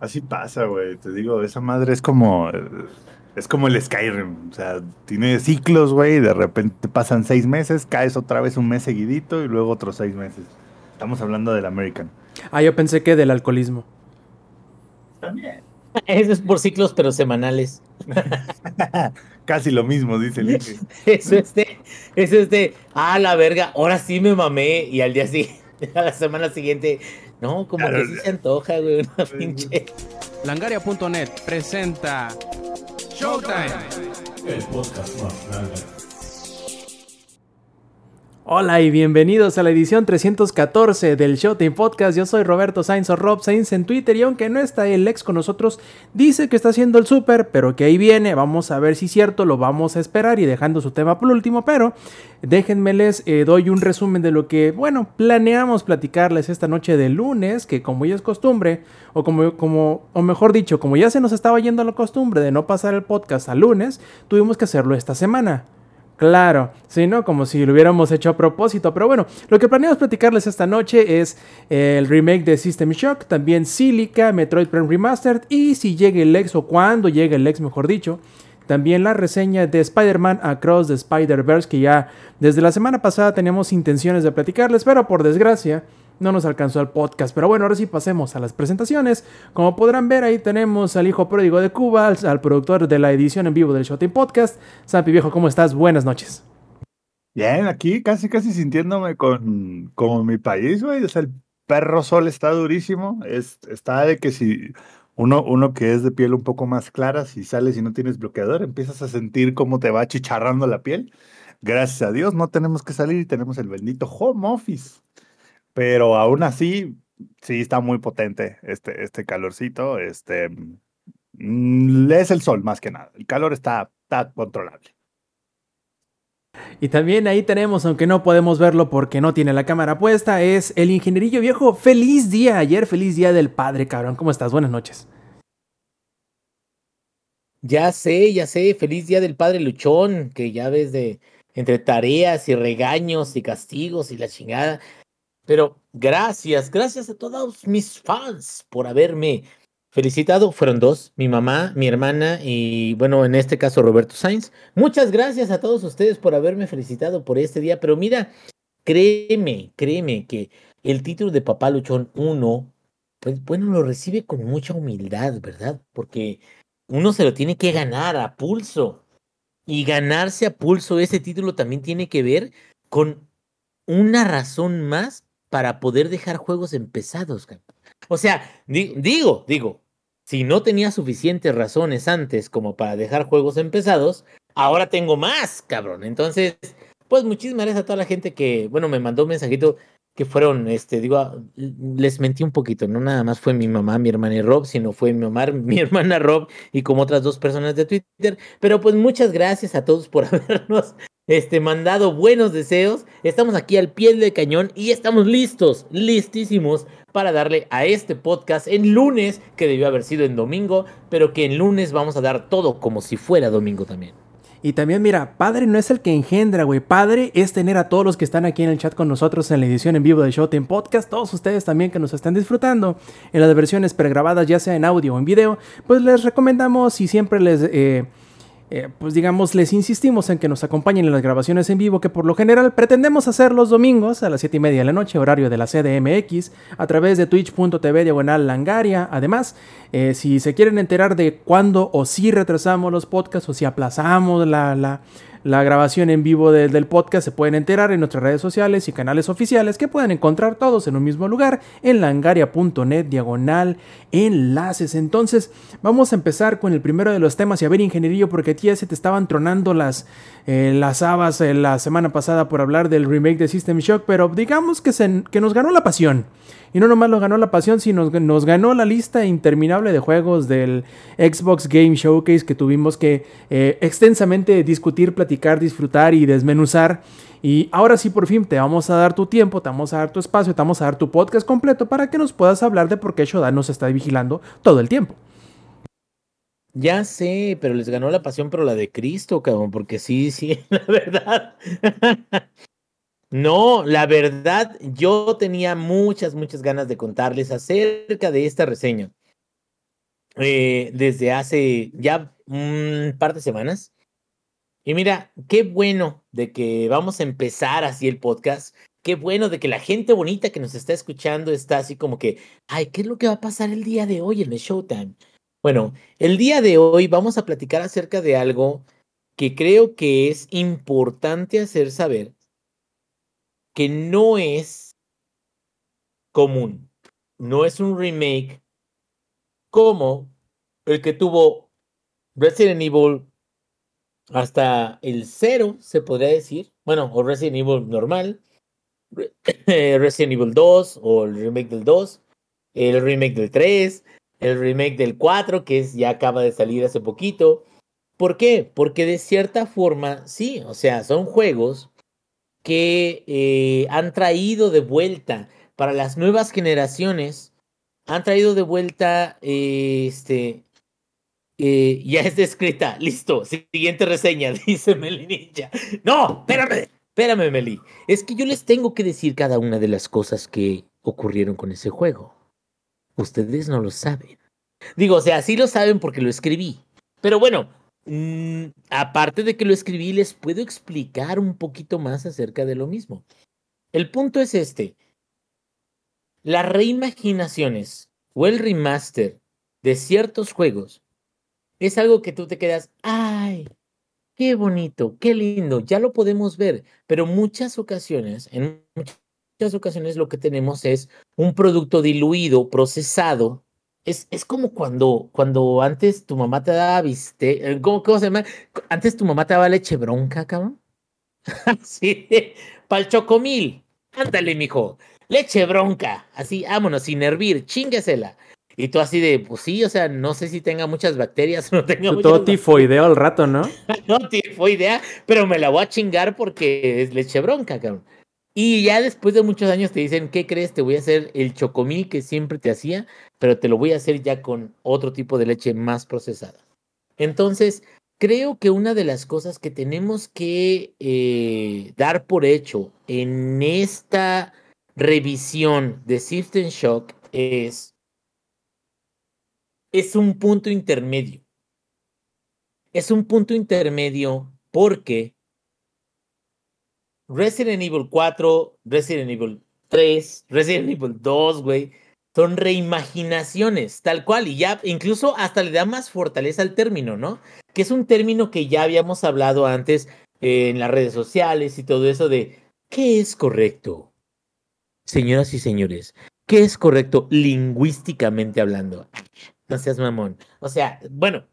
Así pasa, güey. Te digo, esa madre es como. Es como el Skyrim. O sea, tiene ciclos, güey. De repente pasan seis meses, caes otra vez un mes seguidito y luego otros seis meses. Estamos hablando del American. Ah, yo pensé que del alcoholismo. También. Eso es por ciclos, pero semanales. Casi lo mismo, dice el Eso es de, eso es de, ah, la verga, ahora sí me mamé. Y al día siguiente, a la semana siguiente, no, como que sí se antoja, güey, una pinche. Langaria.net presenta Showtime. El podcast más grande. Hola y bienvenidos a la edición 314 del Showtime Podcast. Yo soy Roberto Sainz o Rob Sainz en Twitter y aunque no está el ex con nosotros, dice que está haciendo el súper, pero que ahí viene. Vamos a ver si es cierto, lo vamos a esperar y dejando su tema por último, pero déjenme les eh, doy un resumen de lo que, bueno, planeamos platicarles esta noche de lunes, que como ya es costumbre, o como, como, o mejor dicho, como ya se nos estaba yendo la costumbre de no pasar el podcast a lunes, tuvimos que hacerlo esta semana. Claro, sí, ¿no? Como si lo hubiéramos hecho a propósito. Pero bueno, lo que planeamos platicarles esta noche es el remake de System Shock, también Silica, Metroid Prime Remastered y si llegue el ex o cuando llegue el ex, mejor dicho. También la reseña de Spider-Man Across the Spider-Verse, que ya desde la semana pasada teníamos intenciones de platicarles, pero por desgracia no nos alcanzó el podcast. Pero bueno, ahora sí pasemos a las presentaciones. Como podrán ver, ahí tenemos al hijo pródigo de Cuba, al, productor de la edición en vivo del Showtime Podcast. Sampi Viejo, ¿cómo estás? Buenas noches. Bien, aquí casi casi sintiéndome con como mi país, güey. El perro sol está durísimo. Es, está de que si uno, uno que es de piel un poco más clara, si sales y no tienes bloqueador, empiezas a sentir cómo te va chicharrando la piel. Gracias a Dios no tenemos que salir y tenemos el bendito home office. Pero aún así, sí está muy potente este, este calorcito. Este, mm, es el sol más que nada. El calor está, está controlable. Y también ahí tenemos, aunque no podemos verlo porque no tiene la cámara puesta, es el ingenierillo viejo. Feliz día ayer, feliz día del padre, cabrón. ¿Cómo estás? Buenas noches. Ya sé, ya sé, feliz día del padre luchón, que ya ves de entre tareas y regaños y castigos y la chingada. Pero gracias, gracias a todos mis fans por haberme felicitado. Fueron dos, mi mamá, mi hermana y bueno, en este caso Roberto Sainz. Muchas gracias a todos ustedes por haberme felicitado por este día. Pero mira, créeme, créeme que el título de Papá Luchón 1, pues bueno, lo recibe con mucha humildad, ¿verdad? Porque uno se lo tiene que ganar a pulso. Y ganarse a pulso ese título también tiene que ver con una razón más para poder dejar juegos empezados. O sea, digo, digo, si no tenía suficientes razones antes como para dejar juegos empezados, ahora tengo más, cabrón. Entonces, pues muchísimas gracias a toda la gente que, bueno, me mandó un mensajito que fueron, este, digo, ah, les mentí un poquito, no nada más fue mi mamá, mi hermana y Rob, sino fue mi mamá, mi hermana Rob y como otras dos personas de Twitter. Pero pues muchas gracias a todos por habernos este, mandado buenos deseos. Estamos aquí al pie del cañón y estamos listos, listísimos para darle a este podcast en lunes, que debió haber sido en domingo, pero que en lunes vamos a dar todo como si fuera domingo también. Y también, mira, padre no es el que engendra, güey. Padre es tener a todos los que están aquí en el chat con nosotros en la edición en vivo de Showtime Podcast. Todos ustedes también que nos están disfrutando en las versiones pregrabadas, ya sea en audio o en video. Pues les recomendamos y siempre les. Eh, eh, pues digamos, les insistimos en que nos acompañen en las grabaciones en vivo, que por lo general pretendemos hacer los domingos a las 7 y media de la noche, horario de la CDMX, a través de twitch.tv diagonal langaria. Además, eh, si se quieren enterar de cuándo o si retrasamos los podcasts o si aplazamos la, la la grabación en vivo del podcast se pueden enterar en nuestras redes sociales y canales oficiales que pueden encontrar todos en un mismo lugar en langaria.net diagonal enlaces. Entonces vamos a empezar con el primero de los temas y a ver ingenierillo porque a ti se te estaban tronando las, eh, las habas eh, la semana pasada por hablar del remake de System Shock, pero digamos que, se, que nos ganó la pasión. Y no nomás nos ganó la pasión, sino nos, ganó la lista interminable de juegos del Xbox Game Showcase que tuvimos que eh, extensamente discutir, platicar, disfrutar y desmenuzar. Y ahora sí, por fin, te vamos a dar tu tiempo, te vamos a dar tu espacio, te vamos a dar tu podcast completo para que nos puedas hablar de por qué Shodan nos está vigilando todo el tiempo. Ya sé, pero les ganó la pasión, pero la de Cristo, cabrón, porque sí, sí, la verdad. No, la verdad, yo tenía muchas, muchas ganas de contarles acerca de esta reseña. eh, desde hace ya un par de semanas. Y mira, qué bueno de que vamos a empezar así el podcast. Qué bueno de que la gente bonita que nos está escuchando está así como que, ay, ¿qué es lo que va a pasar el día de hoy en el Showtime? Bueno, el día de hoy vamos a platicar acerca de algo que creo que es importante hacer saber que no es común, no es un remake como el que tuvo Resident Evil hasta el cero, se podría decir, bueno, o Resident Evil normal, Resident Evil 2 o el remake del 2, el remake del 3, el remake del 4 que es, ya acaba de salir hace poquito. ¿Por qué? Porque de cierta forma, sí, o sea, son juegos que eh, han traído de vuelta para las nuevas generaciones, han traído de vuelta, eh, este, eh, ya está escrita, listo, siguiente reseña, dice Meli Ninja. No, espérame, espérame Meli, es que yo les tengo que decir cada una de las cosas que ocurrieron con ese juego. Ustedes no lo saben. Digo, o sea, sí lo saben porque lo escribí. Pero bueno, Mm, aparte de que lo escribí, les puedo explicar un poquito más acerca de lo mismo. El punto es este. Las reimaginaciones o el remaster de ciertos juegos es algo que tú te quedas, ay, qué bonito, qué lindo, ya lo podemos ver, pero muchas ocasiones, en muchas ocasiones lo que tenemos es un producto diluido, procesado, es, es como cuando, cuando antes tu mamá te daba viste, eh, ¿cómo, ¿cómo, se llama? Antes tu mamá te daba leche bronca, cabrón. sí, pa'l chocomil. Ándale, mijo. Leche bronca. Así, vámonos, sin hervir, chinguesela. Y tú así de, pues sí, o sea, no sé si tenga muchas bacterias o no tenga muchas Todo tifoideo al rato, ¿no? no, tifoidea, pero me la voy a chingar porque es leche bronca, cabrón. Y ya después de muchos años te dicen, ¿qué crees? Te voy a hacer el chocomil que siempre te hacía, pero te lo voy a hacer ya con otro tipo de leche más procesada. Entonces, creo que una de las cosas que tenemos que eh, dar por hecho en esta revisión de System Shock es, es un punto intermedio. Es un punto intermedio porque Resident Evil 4, Resident Evil 3, Resident Evil 2, güey, son reimaginaciones, tal cual, y ya incluso hasta le da más fortaleza al término, ¿no? Que es un término que ya habíamos hablado antes en las redes sociales y todo eso de ¿qué es correcto? Señoras y señores, ¿qué es correcto lingüísticamente hablando? No seas mamón. O sea, bueno,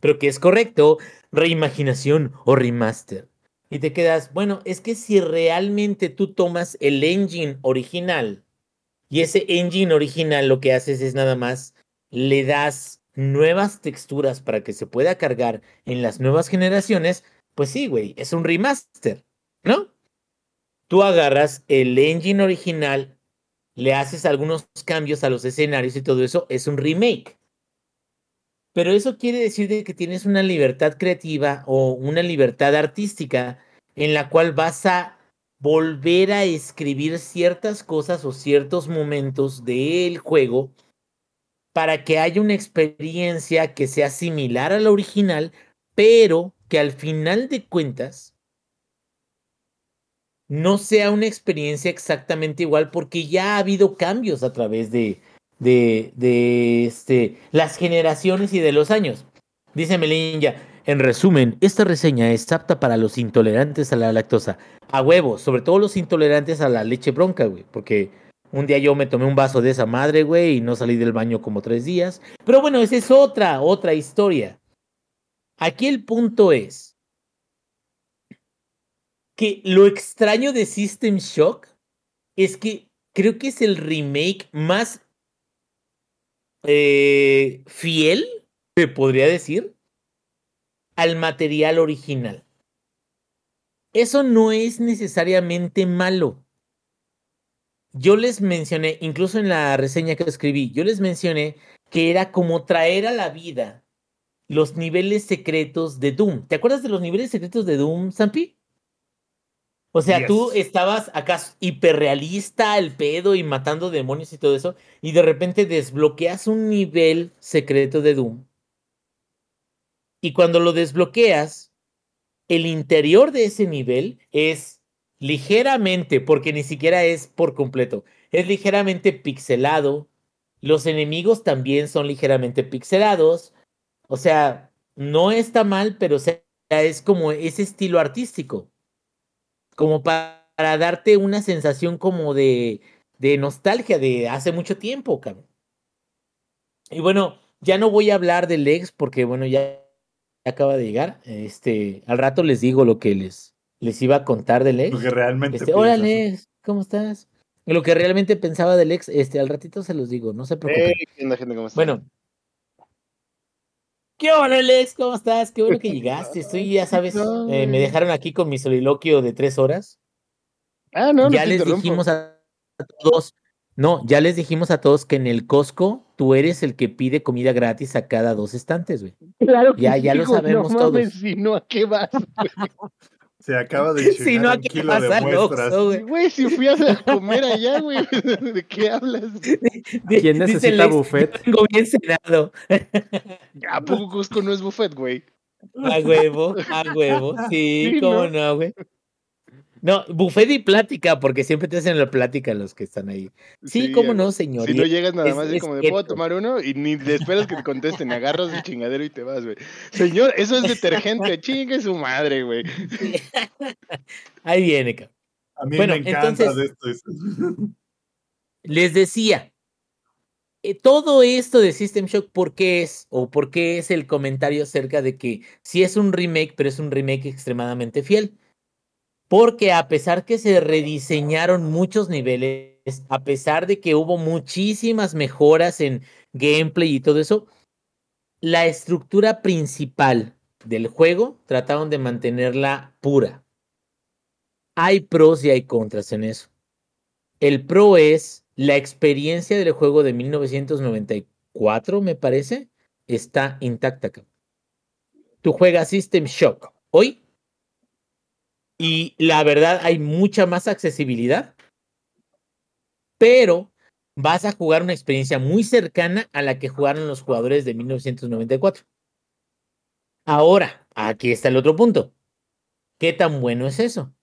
pero ¿qué es correcto? Reimaginación o remaster. Y te quedas, bueno, es que si realmente tú tomas el engine original y ese engine original lo que haces es nada más le das nuevas texturas para que se pueda cargar en las nuevas generaciones, pues sí, güey, es un remaster, ¿no? Tú agarras el engine original, le haces algunos cambios a los escenarios y todo eso, es un remake. Pero eso quiere decir que tienes una libertad creativa o una libertad artística en la cual vas a volver a escribir ciertas cosas o ciertos momentos del juego para que haya una experiencia que sea similar a la original, pero que al final de cuentas no sea una experiencia exactamente igual porque ya ha habido cambios a través de, de, este, las generaciones y de los años. Dice Melinja, en resumen, esta reseña es apta para los intolerantes a la lactosa. A huevo, sobre todo los intolerantes a la leche bronca, güey. Porque un día yo me tomé un vaso de esa madre, güey, y no salí del baño como tres días. Pero bueno, esa es otra, otra historia. Aquí el punto es que lo extraño de System Shock es que creo que es el remake más eh, fiel, se podría decir, al material original. Eso no es necesariamente malo. Yo les mencioné, incluso en la reseña que escribí, yo les mencioné que era como traer a la vida los niveles secretos de Doom. ¿Te acuerdas de los niveles secretos de Doom, Zampi? O sea, tú estabas acá hiperrealista, el pedo y matando demonios y todo eso, y de repente desbloqueas un nivel secreto de Doom. Y cuando lo desbloqueas, el interior de ese nivel es ligeramente, porque ni siquiera es por completo, es ligeramente pixelado. Los enemigos también son ligeramente pixelados. O sea, no está mal, pero es como ese estilo artístico como para, darte una sensación como de, de nostalgia de hace mucho tiempo, cabrón. Y bueno, ya no voy a hablar del ex porque, bueno, ya acaba de llegar. Este, al rato les digo lo que les, les iba a contar del ex. Lo que realmente. Este, Hola, Lex, ¿cómo estás? Lo que realmente pensaba del ex, este, al ratito se los digo, no se preocupen. Bueno, ¿Qué hola, Alex? ¿Cómo estás? Qué bueno que llegaste. Estoy, ya sabes, eh, me dejaron aquí con mi soliloquio de tres horas. Ah, no, Ya les dijimos a todos, no, ya les dijimos a todos que en el Costco tú eres el que pide comida gratis a cada dos estantes, güey. Claro que Ya, ya lo sabemos no todos. Si no, ¿a qué vas? Se acaba de si no, un kilo de muestras. Güey, si fui a comer allá, güey, ¿de qué hablas? ¿Quién necesita buffet? Tengo bien cenado. ¿A poco Cusco no es buffet, güey? A huevo, a huevo. Sí, cómo no, güey. No, buffet y plática, porque siempre te hacen la plática los que están ahí. Sí, cómo no, señor. Si no llegas nada más es, como de, ¿puedo tomar uno? Y ni te esperas que te contesten, agarras el chingadero y te vas, güey. Señor, eso es detergente, chingue su madre, güey. Ahí viene, cabrón. A mí me encanta de esto. Les decía, eh, todo esto de System Shock, ¿por qué es? O por qué es el comentario acerca de que sí es un remake, pero es un remake extremadamente fiel porque a pesar que se rediseñaron muchos niveles, a pesar de que hubo muchísimas mejoras en gameplay y todo eso, la estructura principal del juego trataron de mantenerla pura. Hay pros y hay contras en eso. El pro es la experiencia del juego de 1994, me parece, está intacta. Tú juegas System Shock hoy y la verdad hay mucha más accesibilidad, pero vas a jugar una experiencia muy cercana a la que jugaron los jugadores de 1994. Ahora, aquí está el otro punto. ¿Qué tan bueno es eso?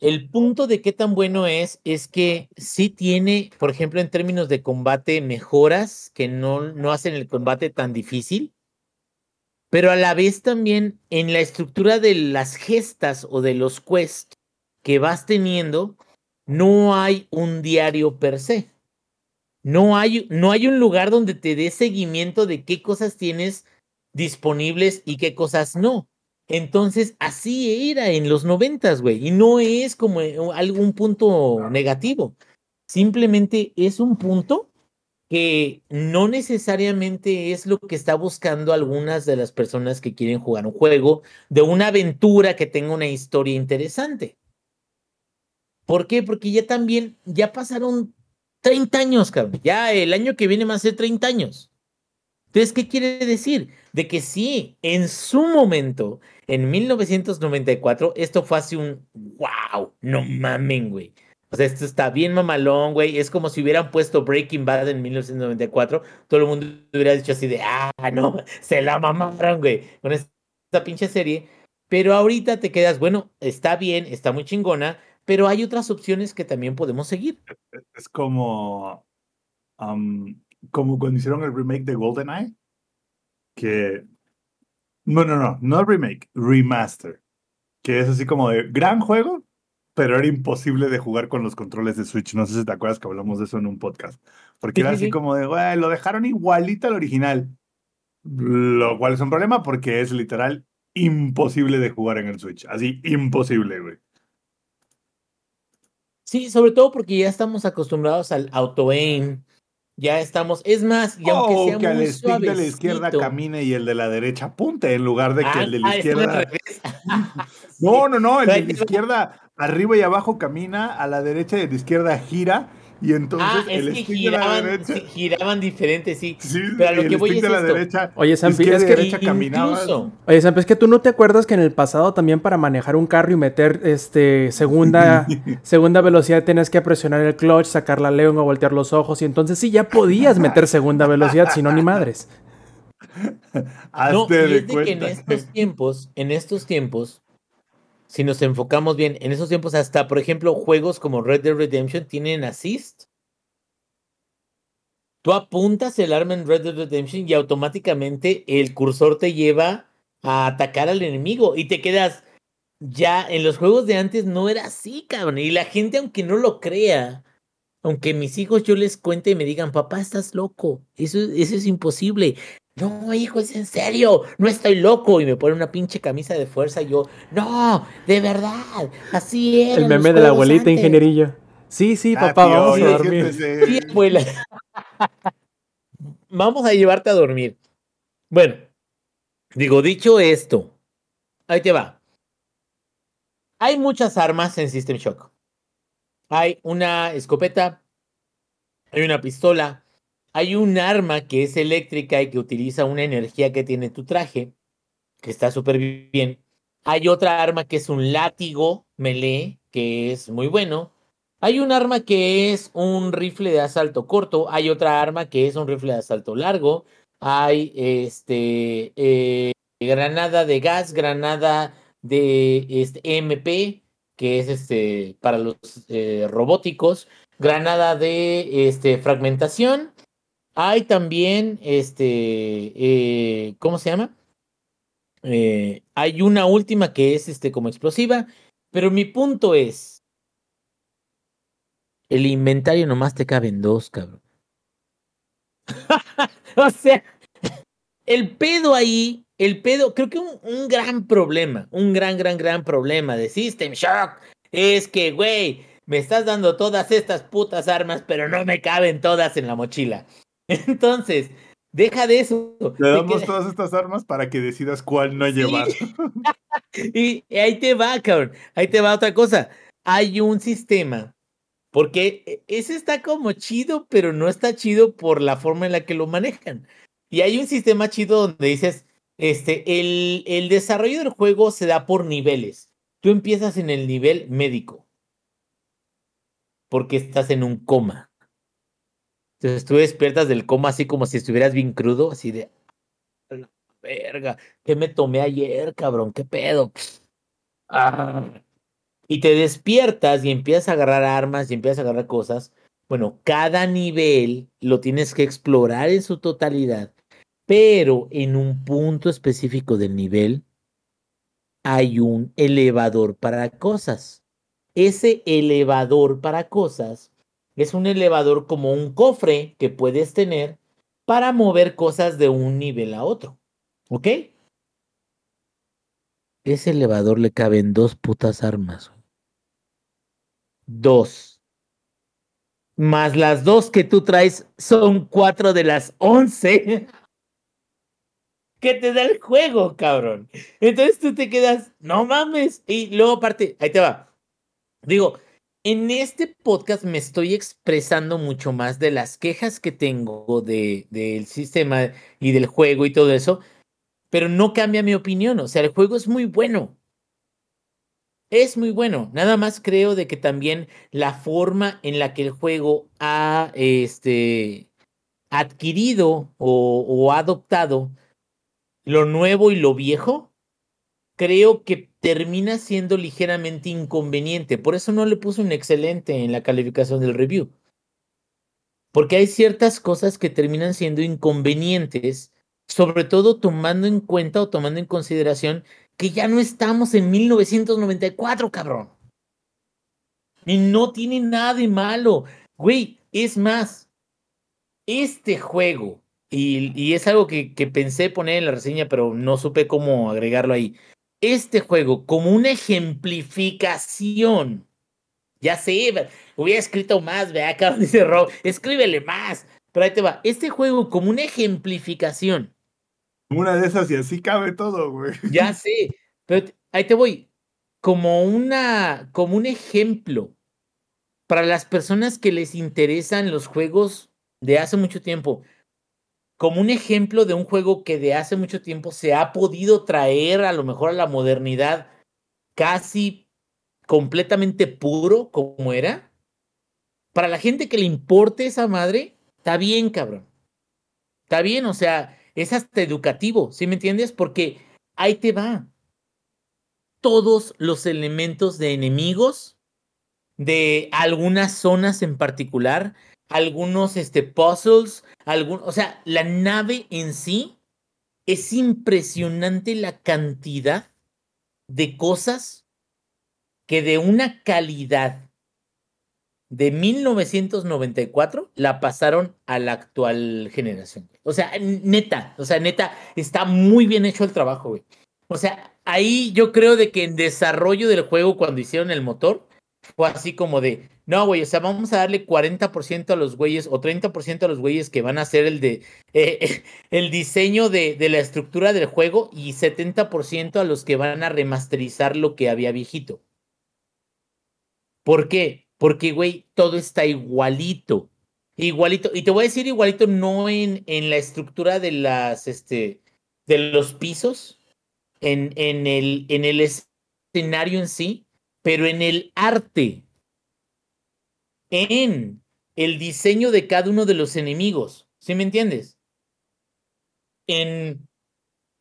El punto de qué tan bueno es es que sí tiene, por ejemplo, en términos de combate, mejoras que no, no hacen el combate tan difícil pero a la vez también en la estructura de las gestas o de los quests que vas teniendo, no hay un diario per se. No hay, no hay un lugar donde te dé seguimiento de qué cosas tienes disponibles y qué cosas no. Entonces, así era en los noventas, güey. Y no es como eh, algún punto negativo. Simplemente es un punto que no necesariamente es lo que está buscando algunas de las personas que quieren jugar un juego de una aventura que tenga una historia interesante. ¿Por qué? Porque ya también, ya pasaron 30 años, cabrón. Ya el año que viene a ser 30 años. Entonces, ¿qué quiere decir? De que sí, en su momento, en 1994, esto fue así un wow, no mamen, güey. O sea, esto está bien mamalón, güey. Es como si hubieran puesto Breaking Bad en 1994. Todo el mundo hubiera dicho así de, ah, no, se la mamaron, güey, con esta pinche serie. Pero ahorita te quedas, bueno, está bien, está muy chingona, pero hay otras opciones que también podemos seguir. Es como, como cuando hicieron el remake de GoldenEye, que, no, no, no, no remake, remaster, que es así como de gran juego, pero era imposible de jugar con los controles de Switch. No sé si te acuerdas que hablamos de eso en un podcast. Porque era así como de, güey, lo dejaron igualito al original. Lo cual es un problema porque es literal imposible de jugar en el Switch. Así, imposible, güey. Sí, sobre todo porque ya estamos acostumbrados al auto-aim. Ya estamos, es más, y aunque oh, sea que muy el stick de la izquierda camine y el de la derecha apunte en lugar de que Ah, el de la ah, izquierda. No, no, no, el de la izquierda arriba y abajo camina, a la derecha y a la izquierda gira y entonces Ah, es el que stick de la giraban, derecha. sí, giraban diferente, sí. Sí, Pero a lo que voy stick es de la esto. derecha. Oye, Sampi, es que derecha. Incluso, Oye, Sam, es que tú no te acuerdas que en el pasado también para manejar un carro y meter este segunda, segunda velocidad tenías que presionar el clutch, sacar la lengua, voltear los ojos y entonces sí ya podías meter segunda velocidad, si no ni madres. Hazte no, y es de que en estos tiempos, en estos tiempos, si nos enfocamos bien, en esos tiempos hasta, por ejemplo, juegos como Red Dead Redemption tienen assist. Tú apuntas el arma en Red Dead Redemption y automáticamente el cursor te lleva a atacar al enemigo y te quedas. Ya en los juegos de antes no era así, cabrón. Y la gente, aunque no lo crea, aunque mis hijos yo les cuente y me digan, papá, estás loco. Eso, eso es imposible. No, hijo, es en serio. No estoy loco. Y me pone una pinche camisa de fuerza y yo, no, de verdad. Así era. El meme de la abuelita antes". ingenierillo. Sí, sí, Ah, papá, tío, vamos a dormir. Sí, abuela. Vamos a llevarte a dormir. Bueno, digo, dicho esto, ahí te va. Hay muchas armas en System Shock. Hay una escopeta, hay una pistola, hay un arma que es eléctrica y que utiliza una energía que tiene tu traje, que está súper bien. Hay otra arma que es un látigo melee, que es muy bueno. Hay un arma que es un rifle de asalto corto. Hay otra arma que es un rifle de asalto largo. Hay este eh, granada de gas, granada de este MP, que es este para los eh, robóticos, granada de este fragmentación. Hay también este eh, ¿cómo se llama? Eh, hay una última que es este como explosiva, pero mi punto es el inventario nomás te caben dos, cabrón. o sea, el pedo ahí, el pedo, creo que un, un, gran problema, un gran, gran, gran problema de System Shock es que, güey, me estás dando todas estas putas armas, pero no me caben todas en la mochila. Entonces, deja de eso. Le damos todas estas armas para que decidas cuál no Sí. llevar. y ahí te va, cabrón. Ahí te va otra cosa. Hay un sistema. Porque e, ese está como chido, pero no está chido por la forma en la que lo manejan. Y hay un sistema chido donde dices, este, el, el desarrollo del juego se da por niveles. Tú empiezas en el nivel médico. Porque estás en un coma. Entonces tú despiertas del coma así como si estuvieras bien crudo, así de... "A la Verga, ¿qué me tomé ayer, cabrón? ¿Qué pedo? Ah. Y te despiertas y empiezas a agarrar armas y empiezas a agarrar cosas. Bueno, cada nivel lo tienes que explorar en su totalidad, pero en un punto específico del nivel hay un elevador para cosas. Ese elevador para cosas es un elevador como un cofre que puedes tener para mover cosas de un nivel a otro. ¿Ok? Ese elevador le caben dos putas armas. Dos. Más las dos que tú traes son cuatro de las once. Que te da el juego, cabrón. Entonces tú te quedas, no mames. Y luego aparte, ahí te va. Digo, en este podcast me estoy expresando mucho más de las quejas que tengo de, del sistema y del juego y todo eso, pero no cambia mi opinión. O sea, el juego es muy bueno. Es muy bueno. Nada más creo de que también la forma en la que el juego ha este, adquirido o, o ha adoptado lo nuevo y lo viejo, creo que termina siendo ligeramente inconveniente. Por eso no le puse un excelente en la calificación del review. Porque hay ciertas cosas que terminan siendo inconvenientes, sobre todo tomando en cuenta o tomando en consideración que ya no estamos en 1994, cabrón. Y no tiene nada de malo. Güey, es más, este juego, y, y es algo que, que pensé poner en la reseña, pero no supe cómo agregarlo ahí este juego como una ejemplificación. Ya sé, hubiera escrito más, vea, acá dice Rob, escríbele más. Pero ahí te va, este juego como una ejemplificación. Una de esas y así cabe todo, güey. Ya sé, pero ahí te voy. Como una, como un ejemplo para las personas que les interesan los juegos de hace mucho tiempo, como un ejemplo de un juego que de hace mucho tiempo se ha podido traer a lo mejor a la modernidad casi completamente puro como era. Para la gente que le importe esa madre, está bien, cabrón. Está bien, o sea, es hasta educativo, ¿sí me entiendes? Porque ahí te va. Todos los elementos de enemigos de algunas zonas en particular, algunos este, puzzles, algún, o sea, la nave en sí es impresionante la cantidad de cosas que de una calidad de 1994 la pasaron a la actual generación. O sea, neta, o sea, neta, está muy bien hecho el trabajo, güey. O sea, ahí yo creo de que en desarrollo del juego, cuando hicieron el motor, fue así como de, no, güey, o sea, vamos a darle 40% a los güeyes o 30% a los güeyes que van a hacer el de eh, el diseño de, de, la estructura del juego y 70% a los que van a remasterizar lo que había viejito. ¿Por qué? Porque, güey, todo está igualito. Igualito. Y te voy a decir igualito, no en, en la estructura de las, este, de los pisos, en, en, el, en el escenario en sí, pero en el arte, en el diseño de cada uno de los enemigos. ¿Sí me entiendes? En,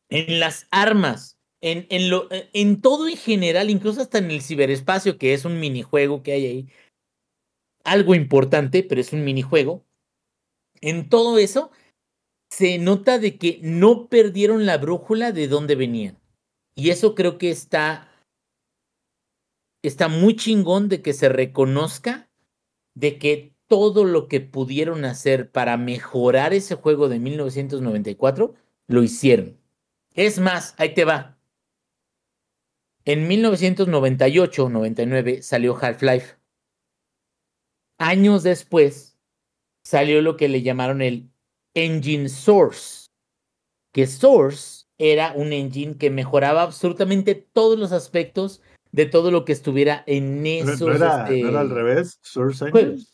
en las armas, en, en, lo, en todo en general, incluso hasta en el ciberespacio, que es un minijuego que hay ahí. Algo importante, pero es un minijuego. En todo eso se nota de que no perdieron la brújula de dónde venían. Y eso creo que está está muy chingón de que se reconozca de que todo lo que pudieron hacer para mejorar ese juego de 1994 lo hicieron. Es más, ahí te va. En 1998-99 salió Half-Life. Años después salió lo que le llamaron el Engine Source, que Source era un engine que mejoraba absolutamente todos los aspectos de todo lo que estuviera en esos. ¿No era, este, ¿no era al revés? ¿Source Engine?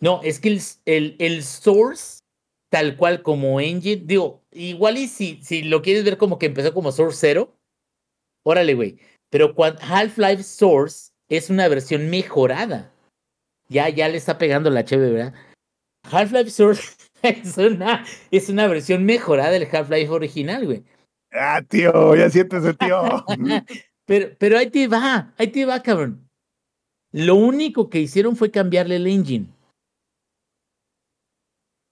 No, es que el, el, el, Source, tal cual como Engine, digo, igual y si, si lo quieres ver como que empezó como Source 0, órale, güey. Pero Half-Life Source es una versión mejorada. Ya, ya le está pegando la cheve, ¿verdad? Half-Life Source es una, es una versión mejorada del Half-Life original, güey. Ah, tío, ya sientes el tío. Pero, pero ahí te va, ahí te va, cabrón. Lo único que hicieron fue cambiarle el engine.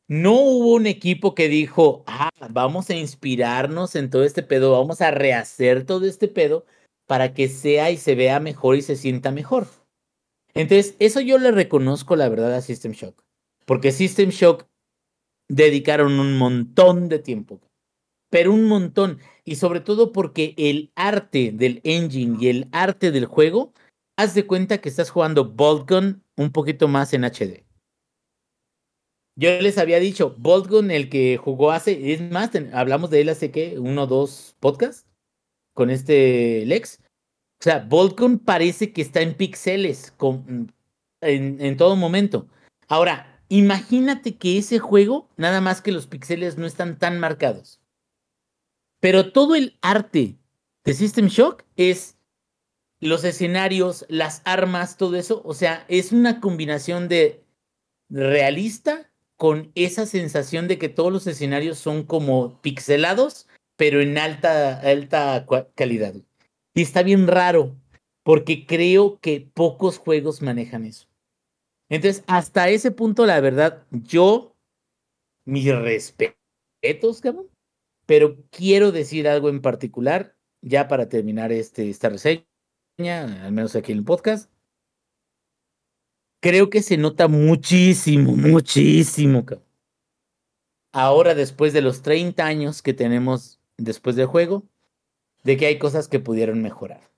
No hubo un equipo que dijo, ah, vamos a inspirarnos en todo este pedo, vamos a rehacer todo este pedo para que sea y se vea mejor y se sienta mejor. Entonces, eso yo le reconozco la verdad a System Shock. Porque System Shock dedicaron un montón de tiempo pero un montón. Y sobre todo porque el arte del engine y el arte del juego, haz de cuenta que estás jugando Boltgun un poquito más en HD. Yo les había dicho, Boltgun, el que jugó hace, es más, hablamos de él hace que uno o dos podcasts con este Lex. O sea, Boltgun parece que está en píxeles en, en todo momento. Ahora, imagínate que ese juego, nada más que los píxeles no están tan marcados. Pero todo el arte de System Shock es los escenarios, las armas, todo eso. O sea, es una combinación de realista con esa sensación de que todos los escenarios son como pixelados, pero en alta, alta calidad. Y está bien raro, porque creo que pocos juegos manejan eso. Entonces, hasta ese punto, la verdad, yo, mis respetos, cabrón, pero quiero decir algo en particular, ya para terminar este, esta reseña, al menos aquí en el podcast. Creo que se nota muchísimo, muchísimo. Ahora, después de los 30 años que tenemos después del juego, de que hay cosas que pudieron mejorar.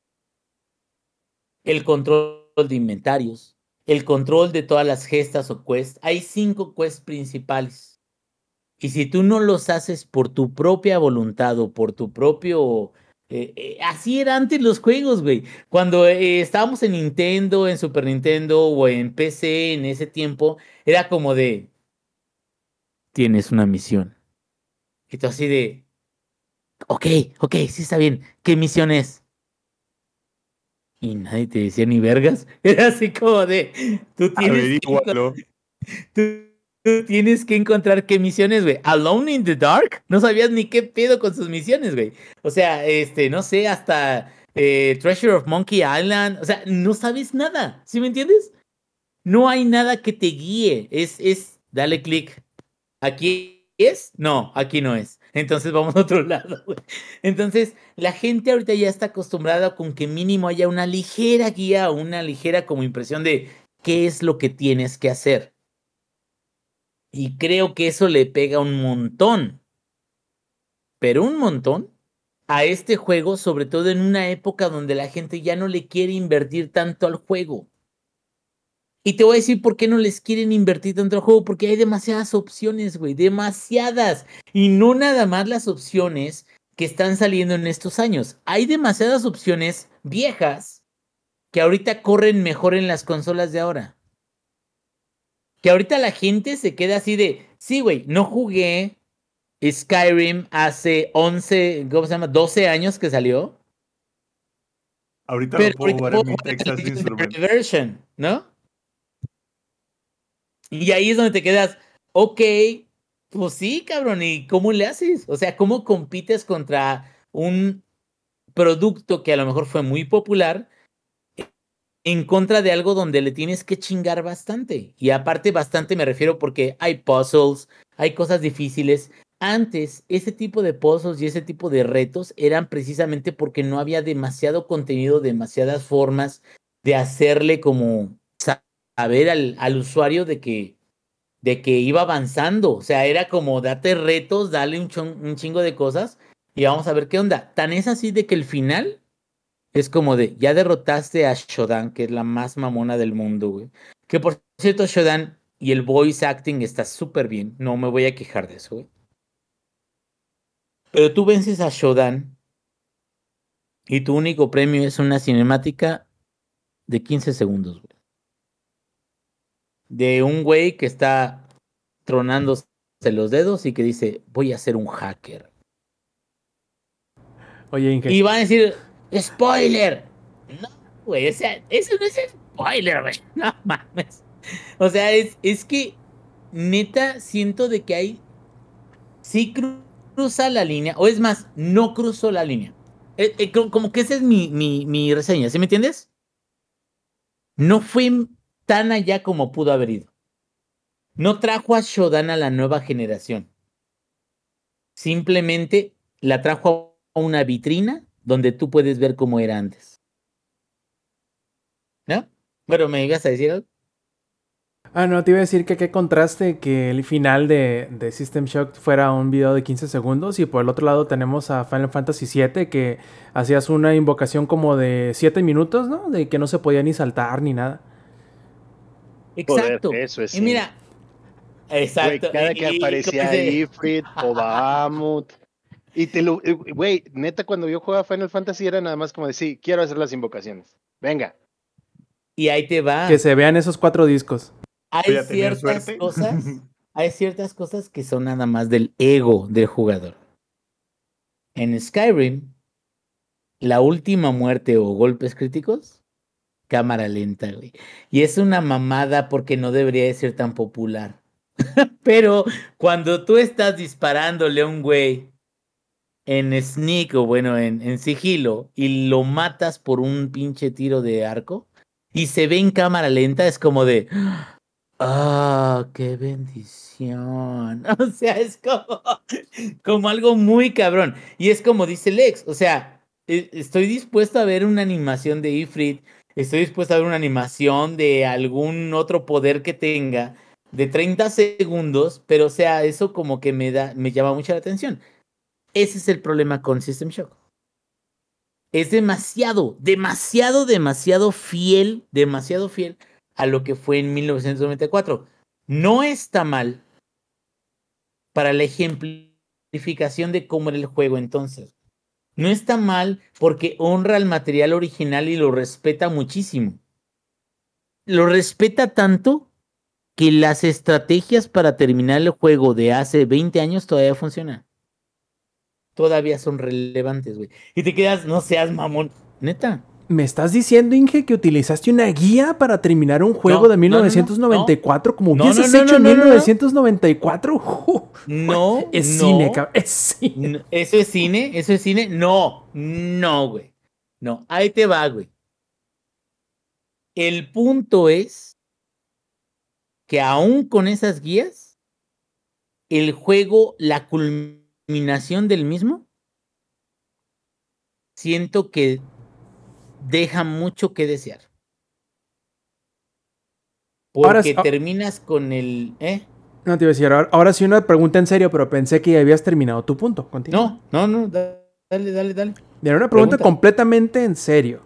El control de inventarios, el control de todas las gestas o quests. Hay cinco quests principales y si tú no los haces por tu propia voluntad o por tu propio Eh, eh, así era antes los juegos, güey. Cuando eh, estábamos en Nintendo, en Super Nintendo o en PC en ese tiempo, era como de, tienes una misión. Y tú así de, ok, ok, sí está bien. ¿Qué misión es? Y nadie te decía ni vergas. Era así como de, tú tienes, que, tú, tú tienes que encontrar qué misiones, güey. Alone in the Dark. No sabías ni qué pedo con sus misiones, güey. O sea, este, no sé, hasta eh, Treasure of Monkey Island. O sea, no sabes nada. ¿Sí me entiendes? No hay nada que te guíe. Es, es, dale clic. Aquí es. No, aquí no es. Entonces vamos a otro lado. Güey. Entonces, la gente ahorita ya está acostumbrada con que mínimo haya una ligera guía, una ligera como impresión de qué es lo que tienes que hacer. Y creo que eso le pega un montón. Pero un montón a este juego, sobre todo en una época donde la gente ya no le quiere invertir tanto al juego. Y te voy a decir por qué no les quieren invertir tanto al juego, porque hay demasiadas opciones, güey, demasiadas. Y no nada más las opciones que están saliendo en estos años. Hay demasiadas opciones viejas que ahorita corren mejor en las consolas de ahora que ahorita la gente se queda así de, sí, güey, no jugué Skyrim hace 11, ¿cómo se llama? 12 años que salió. Ahorita lo puedo jugar en mi Texas Instruments. Version, ¿no? Y ahí es donde te quedas, ok, pues sí, cabrón, ¿y cómo le haces? O sea, ¿cómo compites contra un producto que a lo mejor fue muy popular, en contra de algo donde le tienes que chingar bastante. Y aparte bastante me refiero porque hay puzzles, hay cosas difíciles. Antes, ese tipo de puzzles y ese tipo de retos eran precisamente porque no había demasiado contenido, demasiadas formas de hacerle como saber al, al usuario de que, de que iba avanzando. O sea, era como date retos, dale un, un chingo de cosas y vamos a ver qué onda. Tan es así de que el final es como de, ya derrotaste a Shodan, que es la más mamona del mundo, güey. Que por cierto, Shodan y el voice acting está súper bien. No me voy a quejar de eso, güey. Pero tú vences a Shodan y tu único premio es una cinemática de 15 segundos, güey. De un güey que está tronándose los dedos y que dice, voy a ser un hacker. Oye, Inge. Y va a decir, ¡Spoiler! No, güey, o eso no es spoiler, güey. No mames. O sea, es, es que neta siento de que hay. Sí cruza la línea, o es más, no cruzó la línea. Eh, eh, como que esa es mi, mi, mi reseña, ¿sí me entiendes? No fue tan allá como pudo haber ido. No trajo a Shodan a la nueva generación. Simplemente la trajo a una vitrina donde tú puedes ver cómo era antes. ¿No? Pero me ibas a decir algo. Ah, no, te iba a decir que qué contraste que el final de, de, System Shock fuera un video de 15 segundos y por el otro lado tenemos a Final Fantasy VII que hacías una invocación como de 7 minutos, ¿no? De que no se podía ni saltar ni nada. Exacto. Eso es. Y mira, exacto. Güey, cada que Y- aparecía Ifrit o Bahamut. Y te lo, eh, güey, neta, cuando yo jugaba Final Fantasy era nada más como de, sí, quiero hacer las invocaciones. Venga. Y ahí te va. Que se vean esos cuatro discos. Hay tener ciertas cosas, hay ciertas cosas que son nada más del ego del jugador. En Skyrim, la última muerte o golpes críticos, cámara lenta, güey. Y es una mamada porque no debería de ser tan popular. Pero cuando tú estás disparándole a un güey en sneak o bueno, en, en sigilo y lo matas por un pinche tiro de arco y se ve en cámara lenta, es como de, Ah, qué bendición. O sea, es como, como algo muy cabrón. Y es como dice Lex, o sea, e- estoy dispuesto a ver una animación de Ifrit, estoy dispuesto a ver una animación de algún otro poder que tenga de 30 segundos, pero o sea, eso como que me da, me llama mucho la atención. Ese es el problema con System Shock. Es demasiado, demasiado, demasiado fiel, demasiado fiel a lo que fue en 1994. No está mal para la ejemplificación de cómo era el juego entonces. No está mal porque honra el material original y lo respeta muchísimo. Lo respeta tanto que las estrategias para terminar el juego de hace 20 años todavía funcionan. Todavía son relevantes, güey. Y te quedas, no seas mamón. Neta. ¿Me estás diciendo, Inge, que utilizaste una guía para terminar un juego No, de no, no, no, 1994 como hubieses no, no, hecho en no, no, no, no. 1994? No, Es no. cine, cabrón. Es cine. No, ¿Eso es cine? ¿Eso es cine? No, no, güey. No, ahí te va, güey. El punto es que aún con esas guías, el juego, la culminación del mismo, siento que deja mucho que desear. Ahora Porque sí- ah- terminas con el... ¿eh? No te iba a decir, ahora, ahora sí una pregunta en serio, pero pensé que ya habías terminado tu punto. Continúa. No, no, no, da- dale, dale, dale. Era una pregunta, Pregunta. completamente en serio.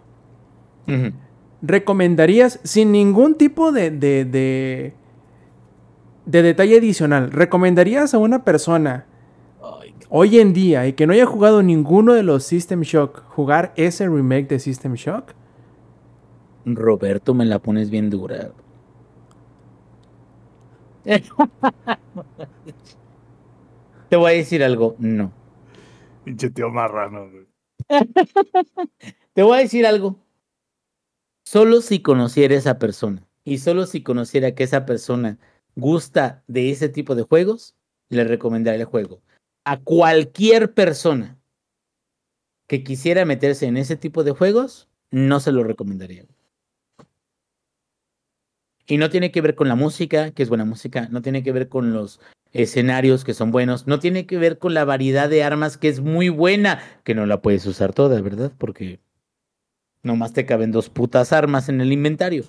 ¿Recomendarías, sin ningún tipo de, de, de, de detalle adicional, ¿recomendarías a una persona hoy en día y que no haya jugado ninguno de los System Shock jugar ese remake de System Shock? Roberto, me la pones bien dura. Te voy a decir algo, no. Pinche tío marrano, güey. Te voy a decir algo. Solo si conociera a esa persona y solo si conociera que esa persona gusta de ese tipo de juegos, le recomendaría el juego. A cualquier persona que quisiera meterse en ese tipo de juegos, no se lo recomendaría. Y no tiene que ver con la música, que es buena música, no tiene que ver con los escenarios que son buenos, no tiene que ver con la variedad de armas que es muy buena, que no la puedes usar toda, ¿verdad? Porque nomás te caben dos putas armas en el inventario.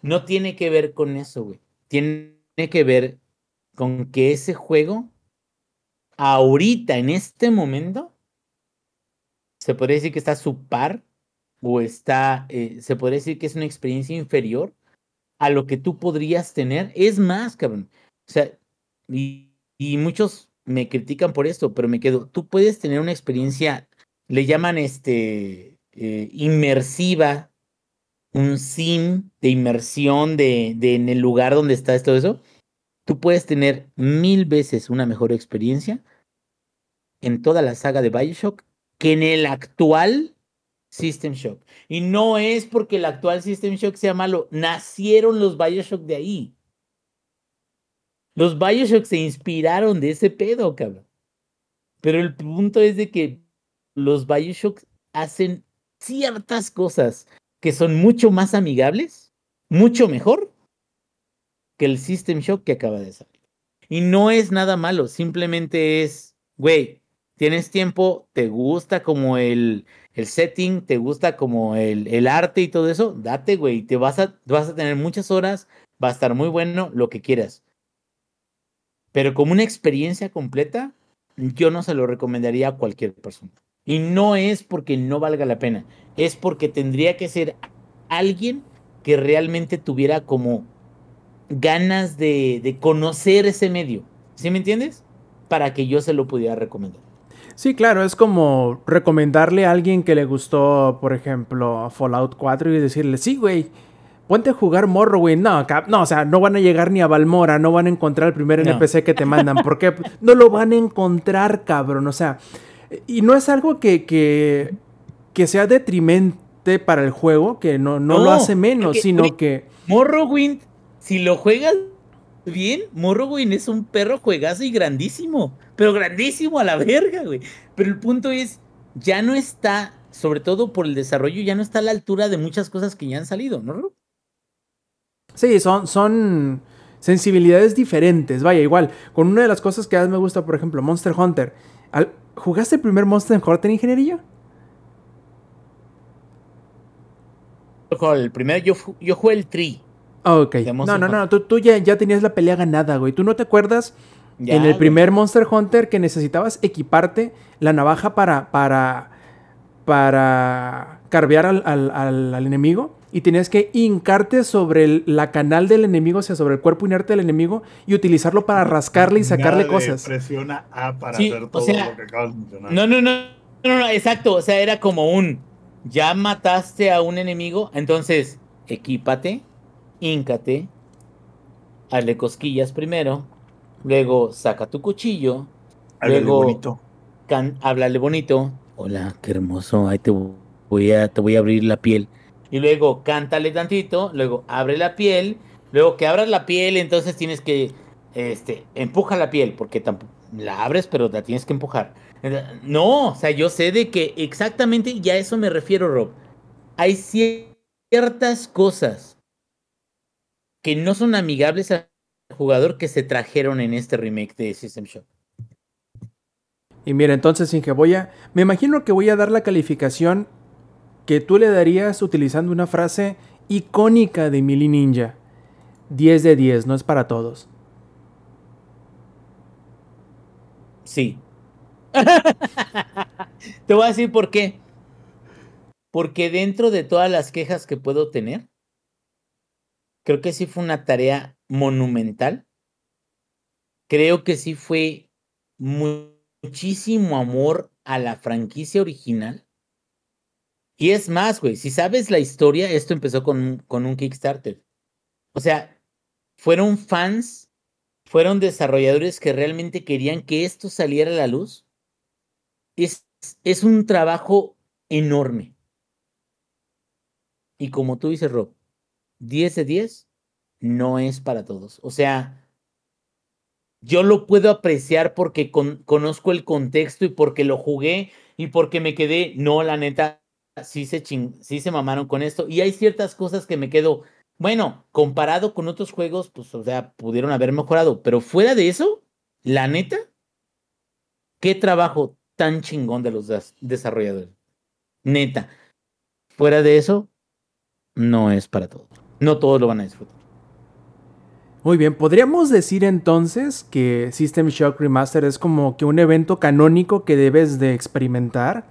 No tiene que ver con eso, güey. Tiene que ver con que ese juego, ahorita, en este momento, se podría decir que está a su par o está, eh, se podría decir que es una experiencia inferior a lo que tú podrías tener. Es más, cabrón. O sea, y, muchos me critican por esto, pero me quedo, tú puedes tener una experiencia, le llaman este, eh, inmersiva, un sim de inmersión de, de en el lugar donde estás, todo eso. Tú puedes tener mil veces una mejor experiencia en toda la saga de Bioshock que en el actual System Shock. Y no es porque el actual System Shock sea malo, nacieron los Bioshock de ahí. Los Bioshock se inspiraron de ese pedo, cabrón. Pero el punto es de que los Bioshock hacen ciertas cosas que son mucho más amigables, mucho mejor que el System Shock que acaba de salir. Y no es nada malo, simplemente es, güey, tienes tiempo, te gusta como el, el setting, te gusta como el, el arte y todo eso, date, güey, te vas a, vas a tener muchas horas, va a estar muy bueno, lo que quieras. Pero como una experiencia completa, yo no se lo recomendaría a cualquier persona. Y no es porque no valga la pena, es porque tendría que ser alguien que realmente tuviera como ganas de, de conocer ese medio. ¿Sí me entiendes? Para que yo se lo pudiera recomendar. Sí, claro, es como recomendarle a alguien que le gustó, por ejemplo, Fallout 4 y decirle, sí, güey, ponte a jugar Morrowind. No, cap- no, o sea, no van a llegar ni a Valmora, no van a encontrar el primer No. NPC que te mandan, porque no lo van a encontrar, cabrón. O sea, y no es algo que, que, que sea detrimente para el juego, que no, no, lo hace menos, sino que... Morrowind, si lo juegas bien, Morrowind es un perro juegazo y grandísimo. Pero grandísimo a la verga, güey. Pero el punto es, ya no está, sobre todo por el desarrollo, ya no está a la altura de muchas cosas que ya han salido, ¿no? Ru? Sí, son, son sensibilidades diferentes. Vaya, igual, con una de las cosas que más me gusta, por ejemplo, Monster Hunter. Al- ¿Jugaste el primer Monster Hunter Ingeniería? El primero, yo, yo jugué el Tree. Ah, ok. No, no, no, tú, tú ya, ya tenías la pelea ganada, güey. ¿Tú no te acuerdas Ya, en el güey. primer Monster Hunter que necesitabas equiparte la navaja para, para, para carvear al, al- al- al enemigo? Y tenías que hincarte sobre el- la canal del enemigo, o sea, sobre el cuerpo inerte del enemigo y utilizarlo para rascarle y sacarle cosas. Presiona A para Sí, hacer o todo sea, lo que acabas de mencionar. No, no, no. No, no, exacto. O sea, era como un. Ya mataste a un enemigo, entonces equípate, híncate, hazle cosquillas primero, luego saca tu cuchillo, luego bonito. háblale bonito. Hola, qué hermoso. Ahí te voy a, te voy a abrir la piel. Y luego cántale tantito, luego abre la piel, luego que abras la piel, entonces tienes que este, empuja la piel, porque la abres, pero la tienes que empujar. No, o sea, yo sé de que exactamente, ya a eso me refiero, Rob. Hay ciertas cosas que no son amigables al jugador que se trajeron en este remake de System Shock. Y mira, entonces, sin que voy a. Me imagino que voy a dar la calificación que tú le darías utilizando una frase icónica de Mili Ninja. 10 de 10, no es para todos. Sí. Te voy a decir por qué. Porque dentro de todas las quejas que puedo tener, creo que sí fue una tarea monumental. Creo que sí fue muchísimo amor a la franquicia original. Y es más, güey, si sabes la historia, esto empezó con, con un Kickstarter. O sea, fueron fans fueron desarrolladores que realmente querían que esto saliera a la luz. Es, es un trabajo enorme. Y como tú dices, Rob, 10 de 10 no es para todos. O sea, yo lo puedo apreciar porque conozco el contexto y porque lo jugué y porque me quedé, no, la neta, sí se, sí se mamaron con esto. Y hay ciertas cosas que me quedo, bueno, comparado con otros juegos, pues, o sea, pudieron haber mejorado. Pero fuera de eso, la neta, qué trabajo tan chingón de los desarrolladores. Neta. Fuera de eso, no es para todos. No todos lo van a disfrutar. Muy bien, podríamos decir entonces que System Shock Remaster es como que un evento canónico que debes de experimentar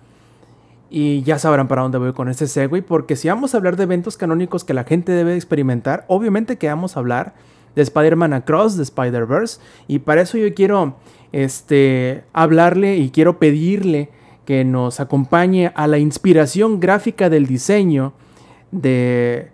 y ya sabrán para dónde voy con este segue, porque si vamos a hablar de eventos canónicos que la gente debe experimentar, obviamente que vamos a hablar de Spider-Man Across, de Spider-Verse, y para eso yo quiero este, hablarle y quiero pedirle que nos acompañe a la inspiración gráfica del diseño de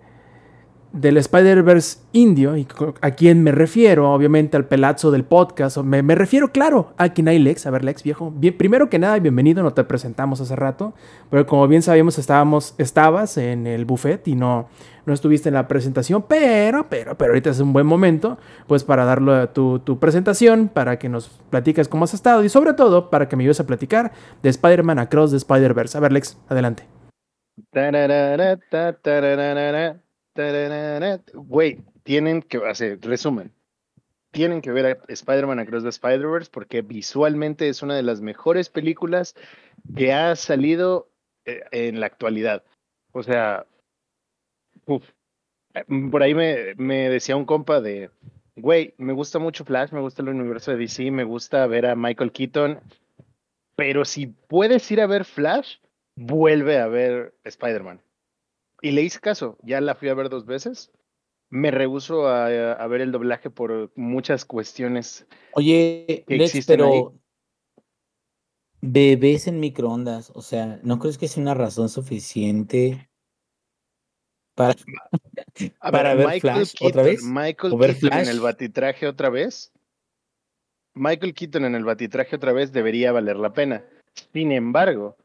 del Spider-Verse indio, y a quien me refiero, obviamente al pelazo del podcast, me, me refiero, claro, a quien hay Lex, a ver Lex, viejo. Primero que nada, bienvenido, no te presentamos hace rato, pero como bien sabíamos, estábamos, estabas en el buffet y no, no estuviste en la presentación, pero, pero, pero ahorita es un buen momento, pues para darle tu, tu presentación, para que nos platiques cómo has estado y sobre todo para que me ayudes a platicar de Spider-Man Across the Spider-Verse. A ver, Lex, adelante. Güey, tienen que, hacer resumen, tienen que ver a Spider-Man Across the Spider-Verse porque visualmente es una de las mejores películas que ha salido eh, en la actualidad. O sea, por ahí me, me decía un compa de, güey, me gusta mucho Flash, me gusta el universo de DC, me gusta ver a Michael Keaton, pero si puedes ir a ver Flash, vuelve a ver Spider-Man. Y le hice caso, ya la fui a ver dos veces. Me rehuso a, ver el doblaje por muchas cuestiones. Oye, Lex, pero bebés en microondas, o sea, ¿no crees que es una razón suficiente para, para ver, Flash otra vez? Michael Keaton en el batitraje otra vez. Michael Keaton en el batitraje otra vez debería valer la pena. Sin embargo,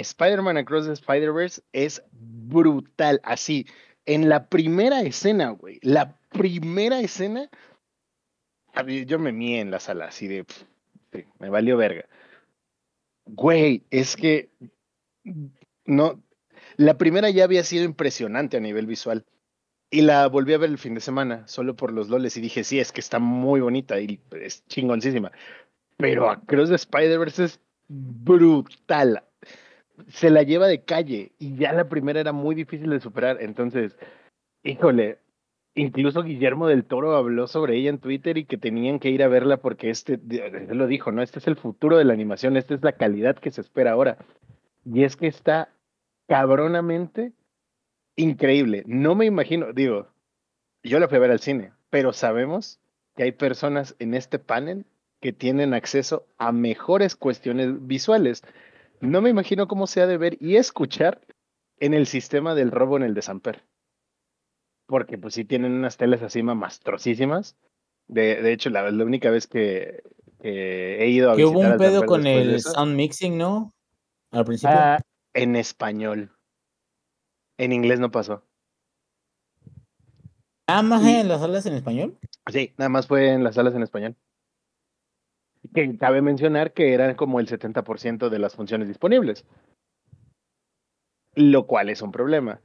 Spider-Man Across the Spider-Verse es brutal. Así, en la primera escena, güey, la primera escena, yo me mié en la sala, así de, me valió verga. Güey, es que no, la primera ya había sido impresionante a nivel visual. Y la volví a ver el fin de semana, solo por los loles, y dije, sí, es que está muy bonita y es chingoncísima. Pero Across the Spider-Verse es brutal se la lleva de calle y ya la primera era muy difícil de superar. Entonces, híjole, incluso Guillermo del Toro habló sobre ella en Twitter y que tenían que ir a verla porque este, él lo dijo, ¿no? Este es el futuro de la animación, esta es la calidad que se espera ahora. Y es que está cabronamente increíble. No me imagino, digo, yo la fui a ver al cine, pero sabemos que hay personas en este panel que tienen acceso a mejores cuestiones visuales no me imagino cómo se ha de ver y escuchar en el sistema del robo en el de Samper. Porque pues sí tienen unas teles así mamastrosísimas. De, de hecho, la, la única vez que, he ido a que hubo un pedo con el sound mixing, ¿no? Al principio. Ah, en español. En inglés no pasó. ¿Nada más en las salas en español? Sí, nada más fue en las salas en español. Que cabe mencionar que eran como el 70% de las funciones disponibles. Lo cual es un problema.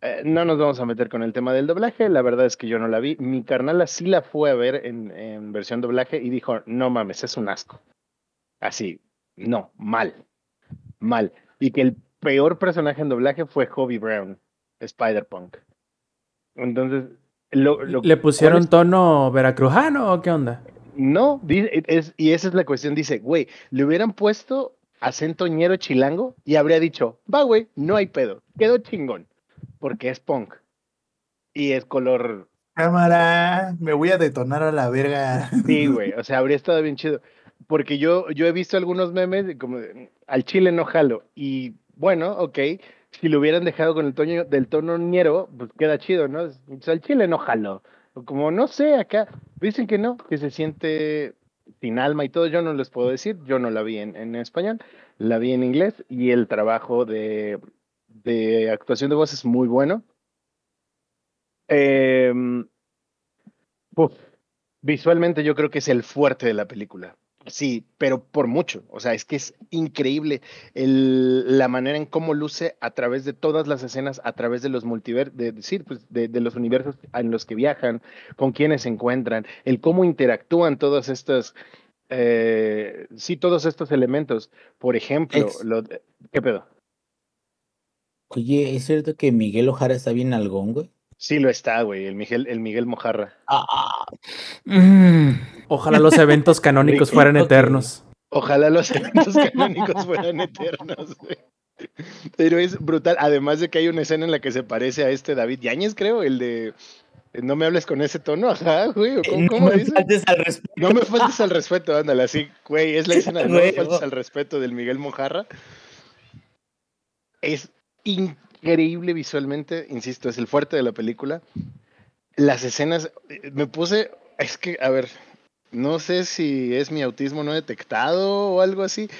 Eh, no nos vamos a meter con el tema del doblaje, la verdad es que yo no la vi. Mi carnala sí la fue a ver en, en versión doblaje y dijo, no mames, es un asco. Así, no, mal, mal. Y que el peor personaje en doblaje fue Hobie Brown, Spider-Punk. Entonces, ¿Le pusieron tono veracrujano o qué onda? No, es, y esa es la cuestión. Dice, güey, le hubieran puesto acento ñero chilango y habría dicho, va, güey, no hay pedo, quedó chingón, porque es punk y es color. Cámara, me voy a detonar a la verga. Sí, güey, o sea, habría estado bien chido. Porque yo, yo he visto algunos memes como al chile no jalo. Y bueno, ok, si lo hubieran dejado con el tono del tono ñero, pues queda chido, ¿no? O sea, el chile no Como no sé, acá dicen que no, que se siente sin alma y todo, yo no les puedo decir, yo no la vi en, en español, la vi en inglés y el trabajo de, de actuación de voz es muy bueno. Eh, visualmente yo creo que es el fuerte de la película. Sí, pero por mucho. O sea, es que es increíble el, la manera en cómo luce a través de todas las escenas, a través de los multiversos, de, decir, pues, de, los universos en los que viajan, con quienes se encuentran, el cómo interactúan todas estas, eh, sí, todos estos elementos. Por ejemplo, lo, ¿qué pedo? Oye, ¿es cierto que Miguel Ojara está bien algón, güey? Sí lo está, güey, el Miguel, el Miguel Mojarra. Ah, mm. Ojalá los eventos canónicos fueran eternos. Ojalá los eventos canónicos fueran eternos, güey. Pero es brutal, además de que hay una escena en la que se parece a este David Yáñez, creo, el de no me hables con ese tono, ajá, güey. ¿Cómo, no me faltes al respeto. No me faltes al respeto, ándale, así, güey, es la escena de no me faltes al respeto del Miguel Mojarra. Es increíble increíble visualmente, insisto, es el fuerte de la película. Las escenas, eh, me puse, es que, a ver, no sé si es mi autismo no detectado o algo así,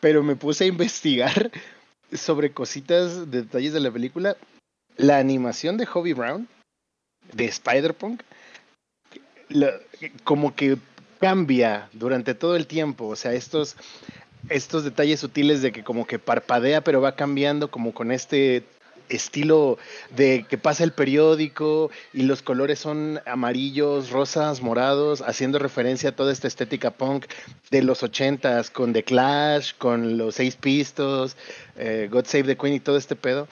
pero me puse a investigar sobre cositas, detalles de la película. La animación de Hobie Brown, de Spider-Punk, como que cambia durante todo el tiempo, o sea, estos estos detalles sutiles de que como que parpadea pero va cambiando como con este estilo de que pasa el periódico y los colores son amarillos, rosas, morados, haciendo referencia a toda esta estética punk de los ochentas con The Clash, con los Seis Pistos, eh, God Save the Queen y todo este pedo.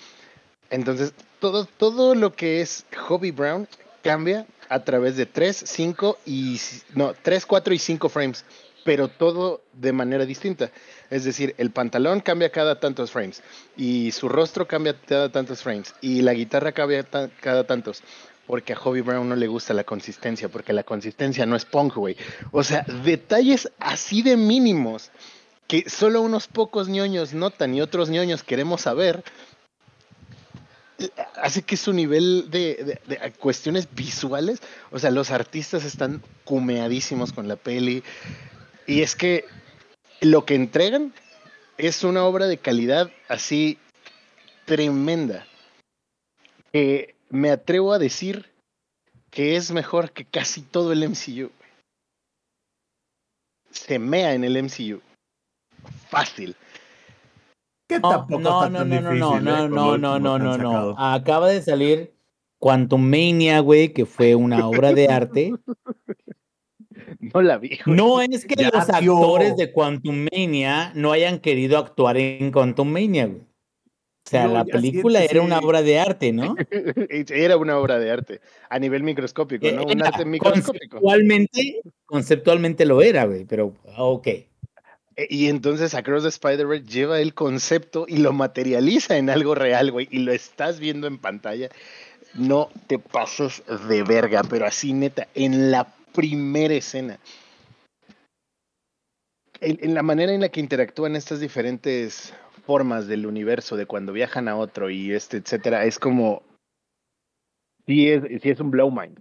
Entonces, todo, todo lo que es Hobby Brown cambia a través de 3, 5 y no, 3, 4 y 5 frames, pero todo de manera distinta. Es decir, el pantalón cambia cada tantos frames y su rostro cambia cada tantos frames y la guitarra cambia cada tantos. Porque a Hobie Brown no le gusta la consistencia, porque la consistencia no es punk, güey. O sea, detalles así de mínimos que solo unos pocos ñoños notan y otros ñoños queremos saber, hace que su nivel de, de, cuestiones visuales, o sea, los artistas están cumeadísimos con la peli. Y es que lo que entregan es una obra de calidad así tremenda. Que me atrevo a decir que es mejor que casi todo el MCU. Se mea en el MCU. Fácil. Que no, no, no, no, no, no, no, no, no, no, no. Acaba de salir Quantum Mania, güey, que fue una obra de arte No la vi. No es que los actores de Quantum Mania no hayan querido actuar en Quantum Mania, O sea, la película era una obra de arte, ¿no? Era una obra de arte, a nivel microscópico, ¿no? Un arte microscópico. Conceptualmente, conceptualmente lo era, güey, pero ok. E, y entonces Across the Spider-Man lleva el concepto y lo materializa en algo real, güey, y lo estás viendo en pantalla. No te pases de verga, pero así neta, en la primera escena. En, la manera en la que interactúan estas diferentes formas del universo de cuando viajan a otro y este, etcétera, es como. Sí es, sí es un blow mind.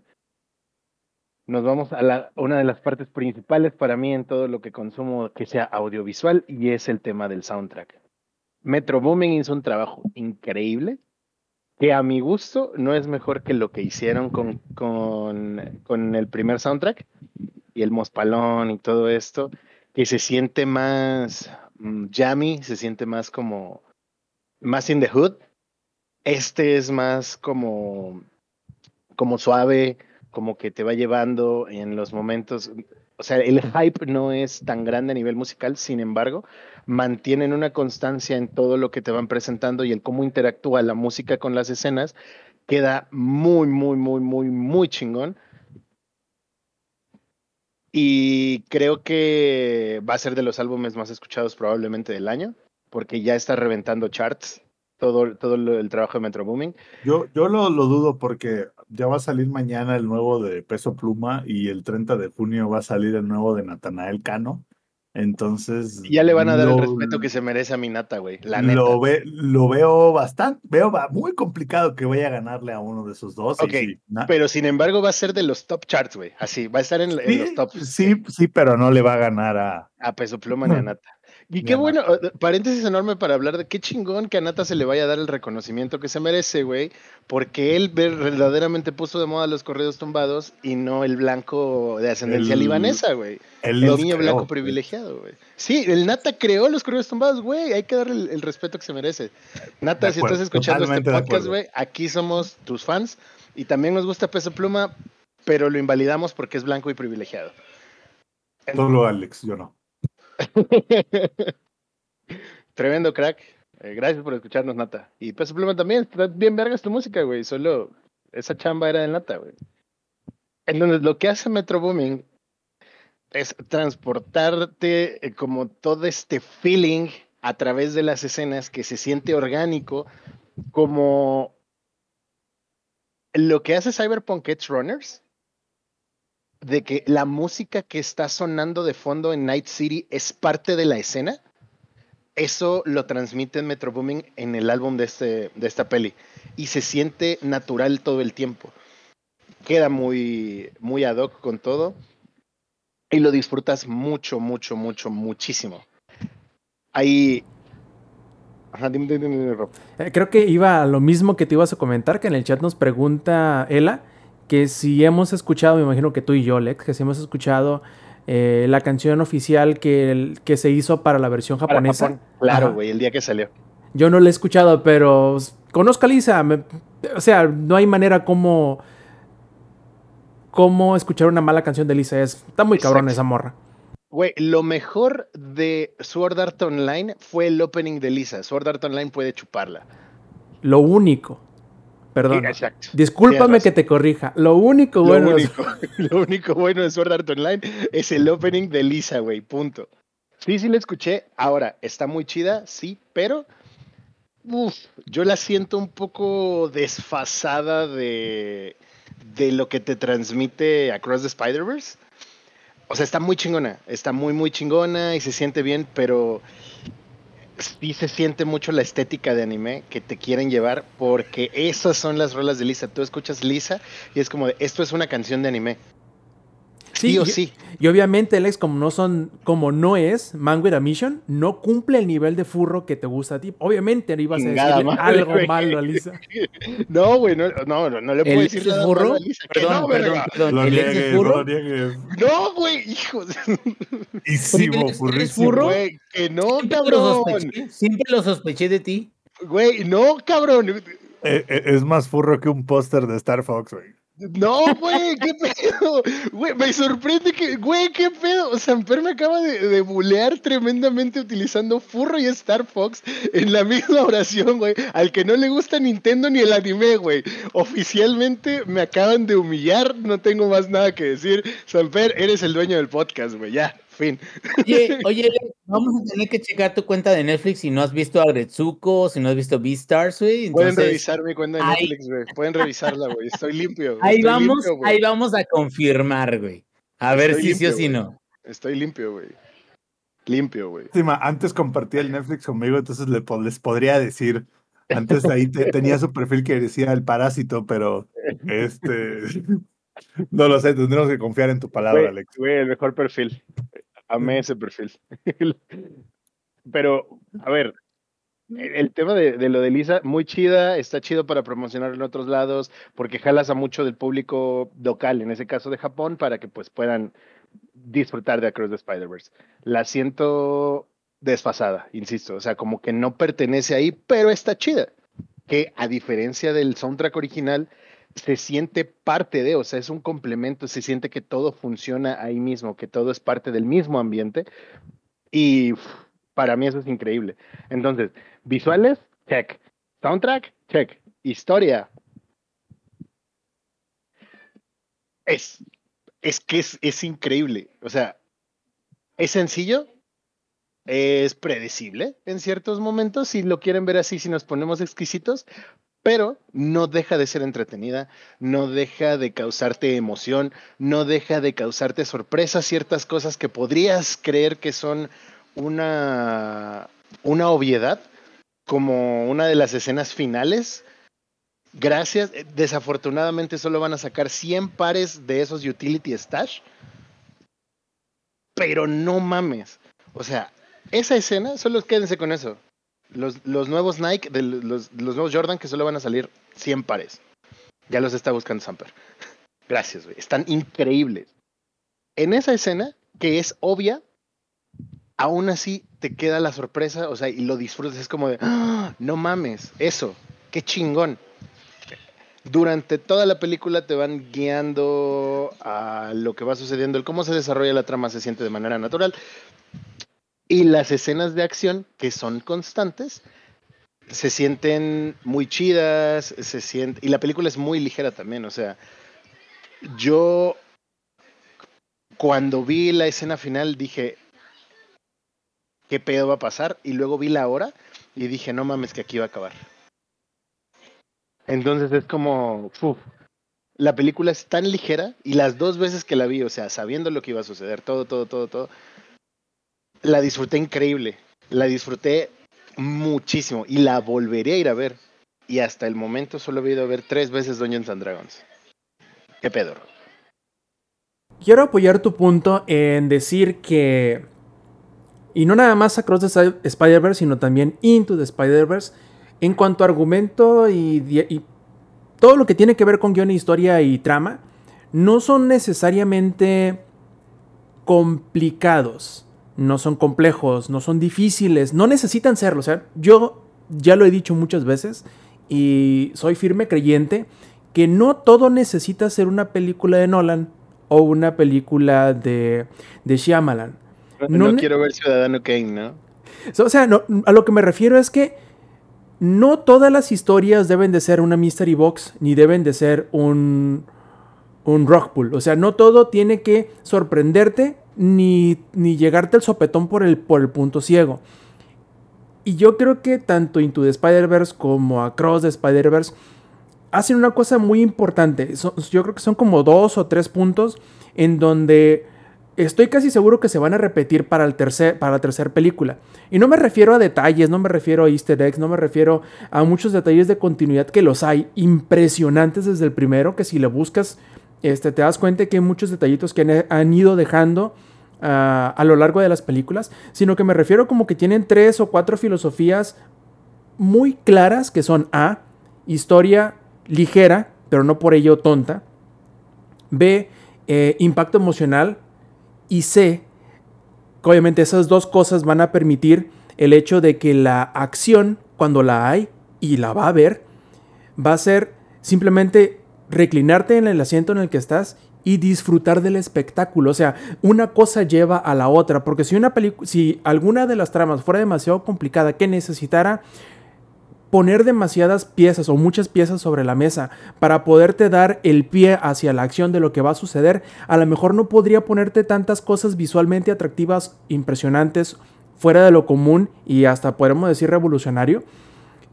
Nos vamos a la, una de las partes principales para mí en todo lo que consumo que sea audiovisual y es el tema del soundtrack. Metro Booming hizo un trabajo increíble que a mi gusto no es mejor que lo que hicieron con, con, con el primer soundtrack y el Mospalón y todo esto, que se siente más mm, jammy, se siente más como más in the hood. Este es más como como suave, como que te va llevando en los momentos. O sea, el hype no es tan grande a nivel musical, sin embargo, mantienen una constancia en todo lo que te van presentando y en cómo interactúa la música con las escenas, queda muy, muy, muy, muy, muy chingón. Y creo que va a ser de los álbumes más escuchados probablemente del año, porque ya está reventando charts todo, todo el trabajo de Metro Booming. Yo, yo lo, lo, dudo porque ya va a salir mañana el nuevo de Peso Pluma y el 30 de junio va a salir el nuevo de Natanael Cano. Entonces. Ya le van a dar el respeto que se merece a mi nata, güey. La neta. Lo, ve, lo veo bastante, veo muy complicado que vaya a ganarle a uno de esos dos. Ok, pero sin embargo va a ser de los top charts, güey. Así, va a estar en, los top. Sí, sí, pero no le va a ganar a. A Peso Pluma ni a Nata. Y qué bueno, paréntesis enorme para hablar de qué chingón que a Nata se le vaya a dar el reconocimiento que se merece, güey, porque él verdaderamente puso de moda los corridos tumbados y no el blanco de ascendencia libanesa, güey. El niño blanco privilegiado, güey. Sí, el Nata creó los corridos tumbados, güey, hay que darle el, respeto que se merece. Nata, si estás escuchando este podcast, güey, aquí somos tus fans y también nos gusta Peso Pluma, pero lo invalidamos porque es blanco y privilegiado. Solo Alex, yo no. Tremendo crack. Eh, gracias por escucharnos, Nata. Y Peso Pluma también, bien vergas tu música, güey. Solo esa chamba era de Nata, güey. Entonces, lo que hace Metro Booming es transportarte eh, como todo este feeling a través de las escenas que se siente orgánico, como lo que hace Cyberpunk Edge Runners, de que la música que está sonando de fondo en Night City es parte de la escena, eso lo transmite Metro Booming en el álbum de, este, de esta peli y se siente natural todo el tiempo. Queda muy, muy ad hoc con todo y lo disfrutas mucho, mucho, mucho, muchísimo. Ahí. Eh, creo que iba a lo mismo que te ibas a comentar, que en el chat nos pregunta Ela que si hemos escuchado, me imagino que tú y yo, Lex, que si hemos escuchado eh, la canción oficial que, que se hizo para la versión japonesa. claro, güey, el día que salió. Yo no la he escuchado, pero conozco a Lisa. o sea, no hay manera como, como escuchar una mala canción de Lisa. Es, está muy cabrón esa morra. Güey, lo mejor de Sword Art Online fue el opening de Lisa. Sword Art Online puede chuparla. Lo único. Perdón. Discúlpame que te corrija. Lo único bueno. Lo único, lo único bueno de Sword Art Online es el opening de Lisa, güey. Punto. Sí, sí la escuché. Ahora, está muy chida, sí, pero. Uf, yo la siento un poco desfasada de, de lo que te transmite Across the Spider-Verse. O sea, está muy chingona. Está muy, muy chingona y se siente bien, pero sí se siente mucho la estética de anime que te quieren llevar porque esas son las rolas de Lisa. Tú escuchas Lisa y es como de, esto es una canción de anime. Sí, o sí. Y obviamente, Alex, como no son, como no es Mango Mission, no cumple el nivel de furro que te gusta a ti. Obviamente no ibas a decirle algo malo a Lisa. No, güey, no, no, no, le puedo decir nada furro? a Lisa. Perdón, no, perdón, perdón. Lo niegues, furro? No, güey, hijos. Y sí, furro? Güey, que no, cabrón. Siempre lo sospeché de ti. Güey, no, cabrón. Eh, eh, es más furro que un póster de Star Fox, güey. No, güey, qué pedo. Güey, me sorprende que, güey, qué pedo. Samper me acaba de, de bulear tremendamente utilizando Furro y Star Fox en la misma oración, güey. Al que no le gusta Nintendo ni el anime, güey. Oficialmente me acaban de humillar, no tengo más nada que decir. Samper, eres el dueño del podcast, güey, ya. Oye, oye, vamos a tener que checar tu cuenta de Netflix si no has visto a Gretsuko, si no has visto Beastars, güey. Pueden revisar mi cuenta de Netflix, güey. Pueden revisarla, güey. Estoy limpio. Ahí vamos, ahí vamos a confirmar, güey. A ver si sí o si no. Estoy limpio, güey. limpio, güey. antes compartía el Netflix conmigo, entonces les podría decir. Antes ahí tenía su perfil que decía el parásito, pero este. No lo sé, tendremos que confiar en tu palabra, Alex. Güey, el mejor perfil. Amé ese perfil. Pero, a ver, el tema de, lo de Lisa, muy chida, está chido para promocionar en otros lados, porque jalas a mucho del público local, en ese caso de Japón, para que pues puedan disfrutar de Across the Spider-Verse. La siento desfasada, insisto, o sea, como que no pertenece ahí, pero está chida. Que a diferencia del soundtrack original, se siente parte de, o sea, es un complemento, se siente que todo funciona ahí mismo, que todo es parte del mismo ambiente. Y para mí eso es increíble. Entonces, visuales, check. Soundtrack, check. Historia. Es, es que es, es increíble. O sea, es sencillo, es predecible en ciertos momentos, si lo quieren ver así, si nos ponemos exquisitos, pero no deja de ser entretenida, no deja de causarte emoción, no deja de causarte sorpresa, ciertas cosas que podrías creer que son una, una obviedad, como una de las escenas finales. Gracias, desafortunadamente solo van a sacar 100 pares de esos utility stash, pero no mames. O sea, esa escena, solo quédense con eso. Los, nuevos Nike, de los, nuevos Jordan que solo van a salir 100 pares. Ya los está buscando Samper. Gracias, güey. Están increíbles. En esa escena, que es obvia, aún así te queda la sorpresa, o sea, y lo disfrutas. Es como de, ¡Ah! no mames, eso, qué chingón. Durante toda la película te van guiando a lo que va sucediendo, el cómo se desarrolla la trama se siente de manera natural. Y las escenas de acción, que son constantes, se sienten muy chidas, se siente, y la película es muy ligera también, o sea, yo cuando vi la escena final dije, ¿qué pedo va a pasar? Y luego vi la hora y dije, no mames que aquí va a acabar. Entonces es como, la película es tan ligera y las dos veces que la vi, o sea, sabiendo lo que iba a suceder, todo, todo, todo, todo, la disfruté increíble. La disfruté muchísimo y la volveré a ir a ver. Y hasta el momento solo he ido a ver tres veces Dungeons and Dragons. ¿Qué pedo? Quiero apoyar tu punto en decir que. Y no nada más Across the Spider-Verse, sino también Into the Spider-Verse. En cuanto a argumento y, y todo lo que tiene que ver con guion, historia y trama, no son necesariamente complicados no son complejos, no son difíciles, no necesitan serlo. O sea, yo ya lo he dicho muchas veces y soy firme creyente que no todo necesita ser una película de Nolan o una película de, de Shyamalan. No, quiero ver Ciudadano Kane, ¿no? O sea, a lo que me refiero es que no todas las historias deben de ser una mystery box ni deben de ser un, un rock pool. O sea, no todo tiene que sorprenderte ni, ni llegarte el sopetón por el, por el punto ciego. Y yo creo que tanto Into the Spider-Verse como Across the Spider-Verse hacen una cosa muy importante. yo creo que son como dos o tres puntos en donde estoy casi seguro que se van a repetir para, el tercer, para la tercera película. Y no me refiero a detalles, no me refiero a easter eggs, no me refiero a muchos detalles de continuidad que los hay impresionantes desde el primero, que si le buscas este, te das cuenta que hay muchos detallitos que han, ido dejando ah, a lo largo de las películas, sino que me refiero como que tienen tres o cuatro filosofías muy claras que son A, historia ligera, pero no por ello tonta, B, eh, impacto emocional y C, obviamente esas dos cosas van a permitir el hecho de que la acción, cuando la hay y la va a ver, va a ser simplemente reclinarte en el asiento en el que estás y disfrutar del espectáculo. O sea, una cosa lleva a la otra, porque si una si alguna de las tramas fuera demasiado complicada que necesitara poner demasiadas piezas o muchas piezas sobre la mesa para poderte dar el pie hacia la acción de lo que va a suceder, a lo mejor no podría ponerte tantas cosas visualmente atractivas, impresionantes, fuera de lo común y hasta podemos decir revolucionario,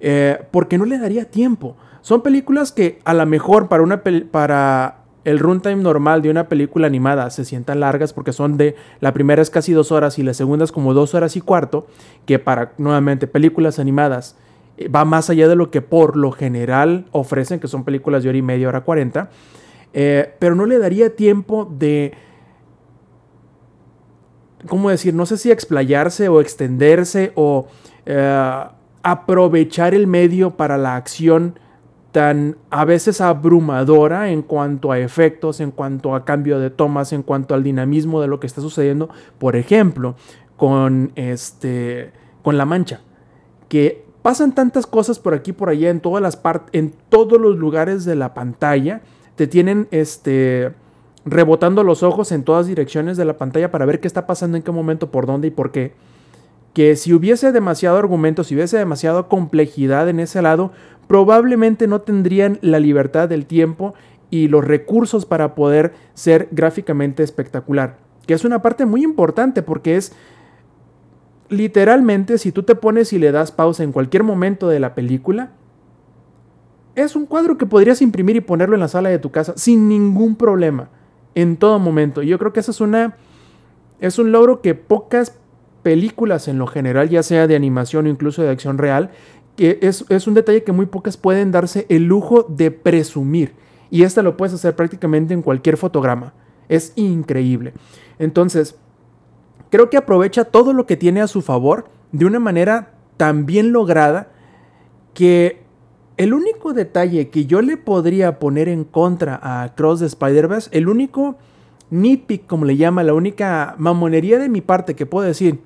eh, porque no le daría tiempo. Son películas que a lo mejor para, una para el runtime normal de una película animada se sientan largas porque son de, la primera es casi dos horas y la segunda es como dos horas y cuarto, que para nuevamente películas animadas eh, va más allá de lo que por lo general ofrecen, que son películas de hora y media, hora cuarenta, eh, pero no le daría tiempo de... ¿Cómo decir? No sé si explayarse o extenderse o eh, aprovechar el medio para la acción tan a veces abrumadora en cuanto a efectos, en cuanto a cambio de tomas, en cuanto al dinamismo de lo que está sucediendo, por ejemplo, con este con La Mancha, que pasan tantas cosas por aquí por allá en todas las partes en todos los lugares de la pantalla, te tienen este rebotando los ojos en todas direcciones de la pantalla para ver qué está pasando en qué momento, por dónde y por qué. Que si hubiese demasiado argumento, si hubiese demasiada complejidad en ese lado, probablemente no tendrían la libertad del tiempo y los recursos para poder ser gráficamente espectacular. Que es una parte muy importante porque es literalmente si tú te pones y le das pausa en cualquier momento de la película, es un cuadro que podrías imprimir y ponerlo en la sala de tu casa sin ningún problema, en todo momento. Yo creo que eso es una es un logro que pocas películas en lo general, ya sea de animación o incluso de acción real, que es, un detalle que muy pocas pueden darse el lujo de presumir. Y esta lo puedes hacer prácticamente en cualquier fotograma. Es increíble. Entonces, creo que aprovecha todo lo que tiene a su favor de una manera tan bien lograda que el único detalle que yo le podría poner en contra a Cross de Spider-Verse, el único nitpick, como le llama, la única mamonería de mi parte que puedo decir,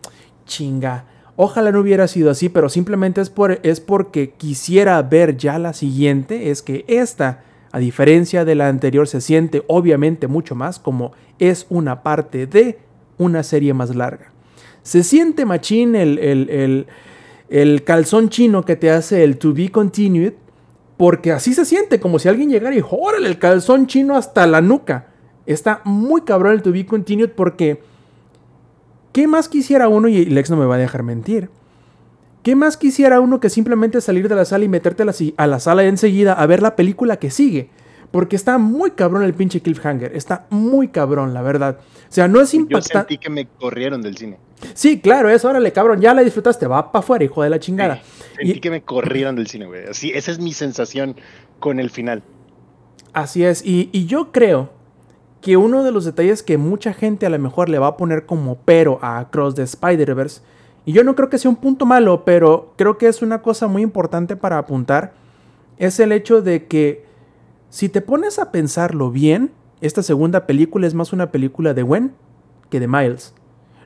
chinga, ojalá no hubiera sido así, pero simplemente es, por, es porque quisiera ver ya la siguiente, es que esta, a diferencia de la anterior, se siente obviamente mucho más como es una parte de una serie más larga. Se siente machín el, el, el calzón chino que te hace el to be continued, porque así se siente, como si alguien llegara y órale el calzón chino hasta la nuca. Está muy cabrón el To Be Continued porque... ¿Qué más quisiera uno? Y Lex no me va a dejar mentir. ¿Qué más quisiera uno que simplemente salir de la sala y meterte a la, sala enseguida a ver la película que sigue? Porque está muy cabrón el pinche cliffhanger. Está muy cabrón, la verdad. O sea, no es impactante. Yo sentí que me corrieron del cine. Sí, claro, eso, órale, cabrón, ya la disfrutaste, va para afuera, hijo de la chingada. sentí que me corrieron del cine, güey. Así, esa es mi sensación con el final. Así es, y, y yo creo que uno de los detalles que mucha gente a lo mejor le va a poner como pero a Cross the Spider-Verse, y yo no creo que sea un punto malo, pero creo que es una cosa muy importante para apuntar, es el hecho de que si te pones a pensarlo bien, esta segunda película es más una película de Gwen que de Miles.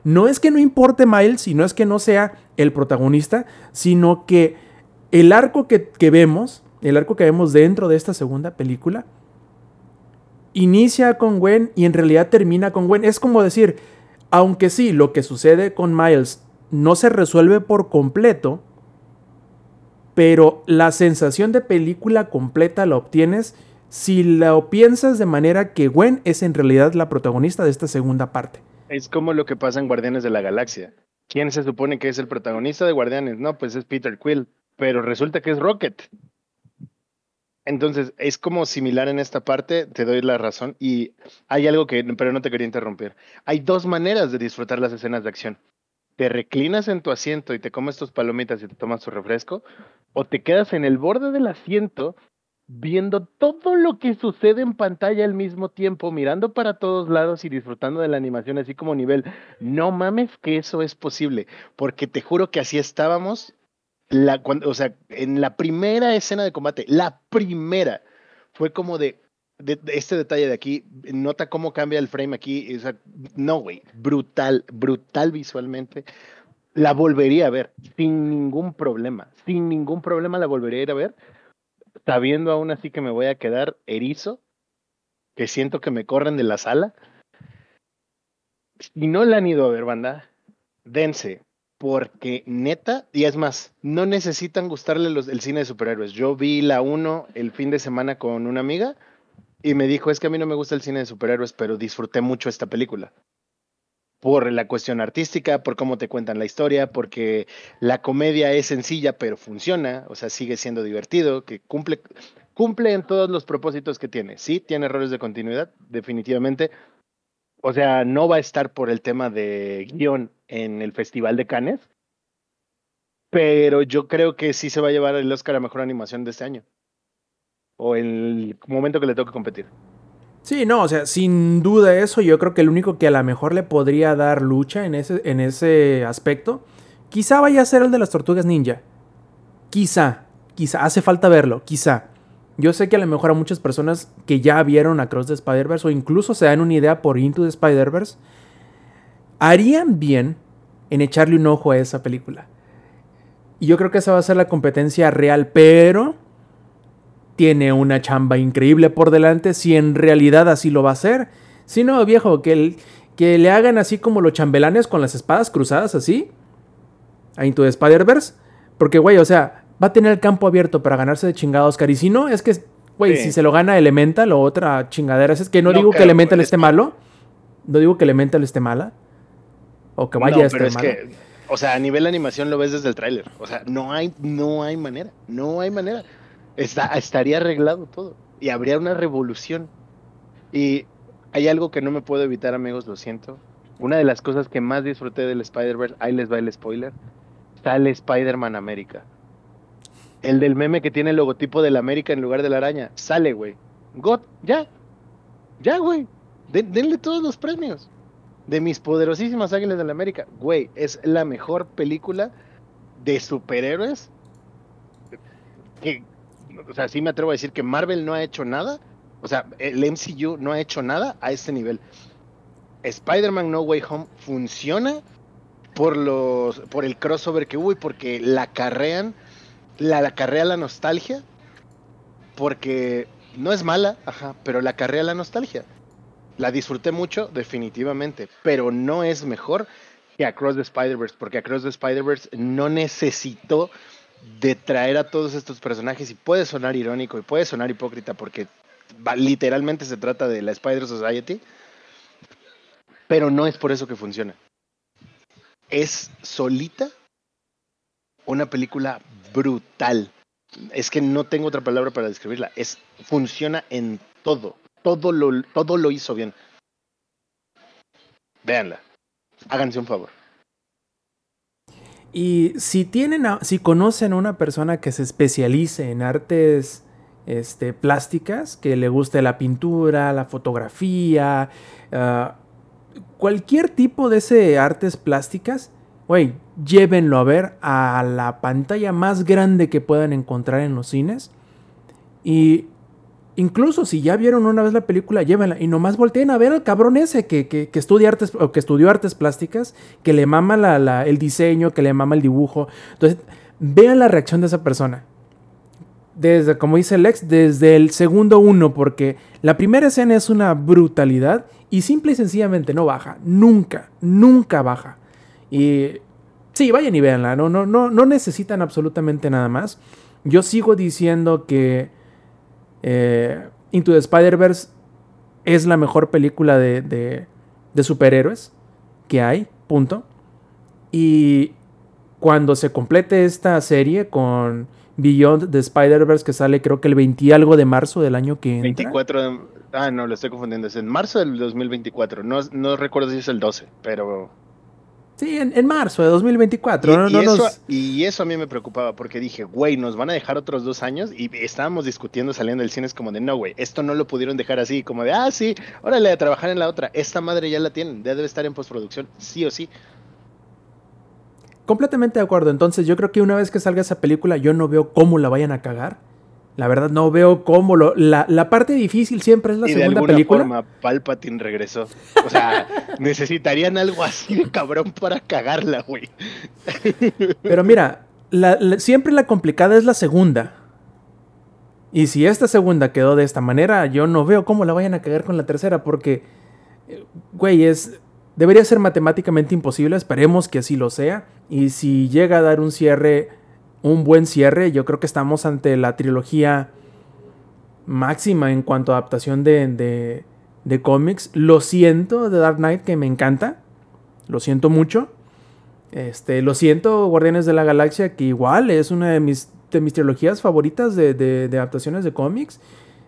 No es que no importe Miles y no es que no sea el protagonista, sino que el arco que, que vemos, el arco que vemos dentro de esta segunda película, inicia con Gwen y en realidad termina con Gwen. Es como decir, aunque sí, lo que sucede con Miles no se resuelve por completo, pero la sensación de película completa la obtienes si lo piensas de manera que Gwen es en realidad la protagonista de esta segunda parte. Es como lo que pasa en Guardianes de la Galaxia. ¿Quién se supone que es el protagonista de Guardianes? No, pues es Peter Quill, pero resulta que es Rocket. Entonces, es como similar en esta parte, te doy la razón. Y hay algo que, pero no te quería interrumpir. Hay dos maneras de disfrutar las escenas de acción. Te reclinas en tu asiento y te comes tus palomitas y te tomas tu refresco, o te quedas en el borde del asiento viendo todo lo que sucede en pantalla al mismo tiempo, mirando para todos lados y disfrutando de la animación así como nivel. No mames que eso es posible, porque te juro que así estábamos la, cuando, o sea, en la primera escena de combate, la primera, fue como de, de, este detalle de aquí, nota cómo cambia el frame aquí, o sea, no, güey, brutal, brutal visualmente. La volvería a ver sin ningún problema, sin ningún problema la volvería a ir a ver, sabiendo aún así que me voy a quedar erizo, que siento que me corren de la sala. Si no la han ido a ver, banda, dense porque neta, y es más, no necesitan gustarle el cine de superhéroes. Yo vi la 1 el fin de semana con una amiga y me dijo, es que a mí no me gusta el cine de superhéroes, pero disfruté mucho esta película. Por la cuestión artística, por cómo te cuentan la historia, porque la comedia es sencilla, pero funciona, o sea, sigue siendo divertido, que cumple, cumple en todos los propósitos que tiene. Sí, tiene errores de continuidad, definitivamente. O sea, no va a estar por el tema de guion en el Festival de Cannes, pero yo creo que sí se va a llevar el Oscar a Mejor Animación de este año. O el momento que le toque competir. Sí, no, o sea, sin duda eso, yo creo que el único que a lo mejor le podría dar lucha en ese, en ese aspecto, quizá vaya a ser el de las tortugas ninja. Quizá, quizá, hace falta verlo, quizá. Yo sé que a lo mejor a muchas personas que ya vieron Across the Spider-Verse o incluso se dan una idea por Into the Spider-Verse, harían bien en echarle un ojo a esa película. Y yo creo que esa va a ser la competencia real, pero tiene una chamba increíble por delante si en realidad así lo va a hacer. Si no, viejo, que, que le hagan así como los chambelanes con las espadas cruzadas así. A Into the Spider-Verse. Porque, güey, o sea, va a tener el campo abierto para ganarse de chingado Oscar. Y si no, es que, güey, si se lo gana Elemental o otra chingadera. Es que no, digo que Elemental esté malo. No digo que Elemental esté mala. O que vaya a estar mala. O sea, a nivel de animación lo ves desde el tráiler. O sea, no hay, no hay manera. No hay manera estaría arreglado todo y habría una revolución. Y hay algo que no me puedo evitar, amigos, lo siento. Una de las cosas que más disfruté del Spider-Verse, ahí les va el spoiler, sale Spider-Man América. El del meme que tiene el logotipo de la América en lugar de la araña. Sale, güey. God, ya. Ya, güey. denle todos los premios. De mis poderosísimas águilas de la América. Güey, es la mejor película de superhéroes que, o sea, sí me atrevo a decir que Marvel no ha hecho nada, o sea, el MCU no ha hecho nada a este nivel. Spider-Man No Way Home funciona por los por el crossover que hubo y porque la acarrean la, la acarrea la nostalgia porque no es mala, ajá, pero la acarrea la nostalgia. La disfruté mucho, definitivamente, pero no es mejor que Across the Spider-Verse, porque Across the Spider-Verse no necesitó de traer a todos estos personajes y puede sonar irónico y puede sonar hipócrita porque literalmente se trata de la Spider Society, pero no es por eso que funciona. Es solita una película brutal. Es que no tengo otra palabra para describirla. Es funciona en todo. Todo lo, todo lo hizo bien. Véanla. Háganse un favor. Y si tienen, si conocen a una persona que se especialice en artes este, plásticas, que le guste la pintura, la fotografía, ah, cualquier tipo de ese artes plásticas, güey, llévenlo a ver a la pantalla más grande que puedan encontrar en los cines. Y Incluso si ya vieron una vez la película, llévenla y nomás volteen a ver al cabrón ese que, que, estudia artes o que estudió artes plásticas, que le mama la, el diseño, que le mama el dibujo. Entonces, vean la reacción de esa persona. Desde, como dice Lex, desde el segundo uno, porque la primera escena es una brutalidad y simple y sencillamente no baja. Nunca, nunca baja. Y sí, vayan y véanla. No, no, no, no necesitan absolutamente nada más. Yo sigo diciendo que eh, Into the Spider-Verse es la mejor película de, superhéroes que hay, punto. Y cuando se complete esta serie con Beyond the Spider-Verse, que sale creo que el 20 algo de marzo del año que 24 de, Ah, no, lo estoy confundiendo. Es en marzo del 2024. No, no recuerdo si es el 12, pero Sí, en, marzo de 2024. Y, eso, a mí me preocupaba porque dije, güey, nos van a dejar otros dos años y estábamos discutiendo saliendo del cine, es como de, no, güey, esto no lo pudieron dejar así, como de, ah, sí, órale, a trabajar en la otra. Esta madre ya la tienen, ya debe estar en postproducción, sí o sí. Completamente de acuerdo. Entonces yo creo que una vez que salga esa película, yo no veo cómo la vayan a cagar. La verdad no veo cómo lo... La, la parte difícil siempre es la segunda de alguna película. Forma, Palpatine regresó. O sea, necesitarían algo así de cabrón para cagarla, güey. Pero mira, siempre la complicada es la segunda. Y si esta segunda quedó de esta manera, yo no veo cómo la vayan a cagar con la tercera, porque, güey, es... Debería ser matemáticamente imposible, esperemos que así lo sea. Y si llega a dar un cierre un buen cierre. Yo creo que estamos ante la trilogía máxima en cuanto a adaptación de, de, cómics. Lo siento de Dark Knight, que me encanta. Lo siento mucho. Este, lo siento, Guardianes de la Galaxia, que igual es una de mis de mis trilogías favoritas de, de, de adaptaciones de cómics.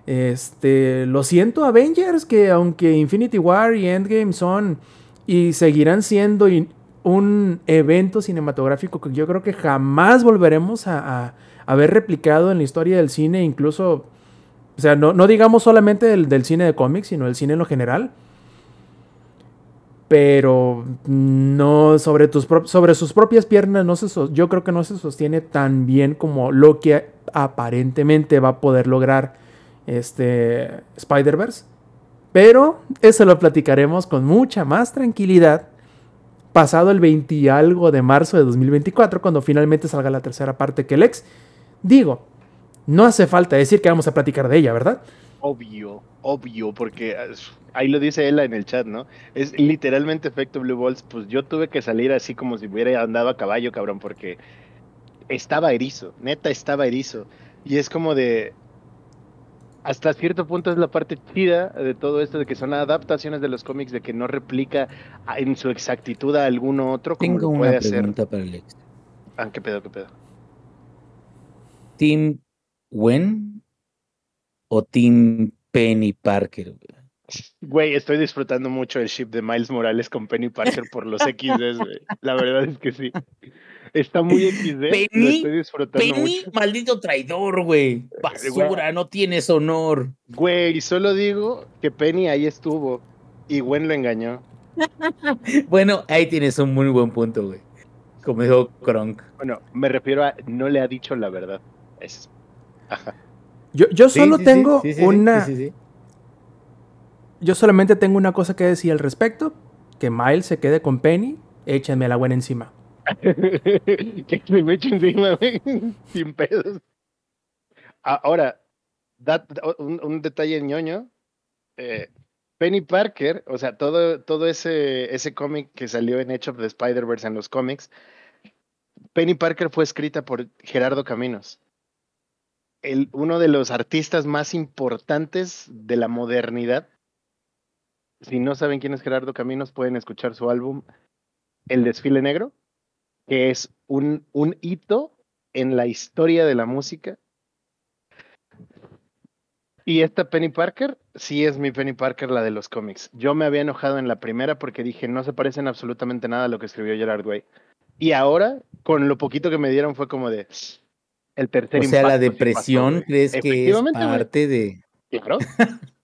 Este, lo siento, Avengers, que aunque Infinity War y Endgame son y seguirán siendo un evento cinematográfico que yo creo que jamás volveremos a, a, ver replicado en la historia del cine, incluso, o sea, no, digamos solamente del, cine de cómics, sino del cine en lo general. Pero no sobre, tus sobre sus propias piernas, no se yo creo que no se sostiene tan bien como lo que aparentemente va a poder lograr este, Spider-Verse. Pero eso lo platicaremos con mucha más tranquilidad pasado el 20 y algo de marzo de 2024, cuando finalmente salga la tercera parte que. Digo, no hace falta decir que vamos a platicar de ella, ¿verdad? Obvio, obvio, porque ahí lo dice ella en el chat, ¿no? Es literalmente efecto Blue Balls. Pues yo tuve que salir así como si hubiera andado a caballo, cabrón, porque estaba erizo, neta estaba erizo. Y es como de, hasta cierto punto es la parte chida de todo esto, de que son adaptaciones de los cómics, de que no replica en su exactitud a alguno otro como Tengo puede una pregunta para Alex. Ah, qué pedo, qué pedo. ¿Team Wen o Team Penny Parker? Güey, estoy disfrutando mucho el ship de Miles Morales con Penny Parker por los XD, güey. La verdad es que sí. Está muy XD. Penny, estoy disfrutando Penny maldito traidor, güey. Basura, no tienes honor. Güey, solo digo que Penny ahí estuvo y Gwen lo engañó. bueno, ahí tienes un muy buen punto, güey. Como dijo Kronk. Bueno, me refiero a no le ha dicho la verdad. Es... Ajá. Yo, yo solo tengo una. Yo solamente tengo una cosa que decir al respecto: que Miles se quede con Penny, échenme la buena encima. que me encima, sin pedos. Ahora, un, detalle ñoño. Eh, Penny Parker, o sea, todo, todo ese, ese cómic que salió en Edge of the Spider-Verse en los cómics, Penny Parker fue escrita por Gerardo Caminos, el, uno de los artistas más importantes de la modernidad. Si no saben quién es Gerardo Caminos, pueden escuchar su álbum El Desfile Negro que es un, un hito en la historia de la música. Y esta Penny Parker, sí es mi Penny Parker, la de los cómics. Yo me había enojado en la primera porque dije, no se parecen absolutamente nada a lo que escribió Gerard Way. Y ahora, con lo poquito que me dieron, fue como de el tercer O sea, la depresión, ¿crees que es parte de. Claro.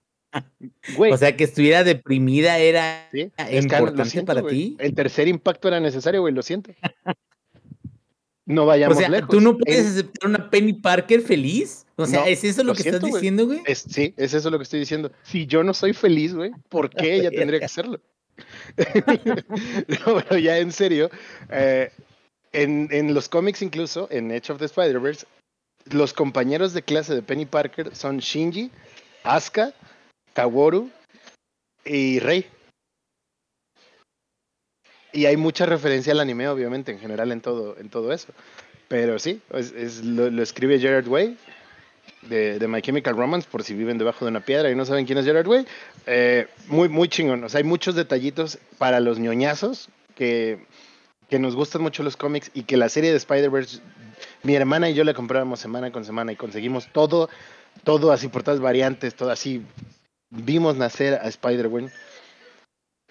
O sea, que estuviera deprimida era importante para ti. El tercer impacto era necesario, güey, lo siento. No vayamos o sea, ¿Tú no puedes aceptar una Penny Parker feliz? O sea, ¿es eso lo, que estás diciendo, güey? sí, es eso lo que estoy diciendo. Si yo no soy feliz, güey, ¿por qué ella tendría que hacerlo? pero ya en serio, eh, en, en, los cómics incluso, en Edge of the Spider-Verse, los compañeros de clase de Penny Parker son Shinji, Asuka Kaworu y Rey. Y hay mucha referencia al anime, obviamente, en general en todo, en todo eso. Pero sí, es, lo, escribe Gerard Way de, My Chemical Romance, por si viven debajo de una piedra y no saben quién es Gerard Way. Eh, muy, muy chingón. O sea, hay muchos detallitos para los ñoñazos que, que nos gustan mucho los cómics y que la serie de Spider-Verse, mi hermana y yo la comprábamos semana con semana y conseguimos todo, todo así por todas variantes, todo así vimos nacer a Spider-Man.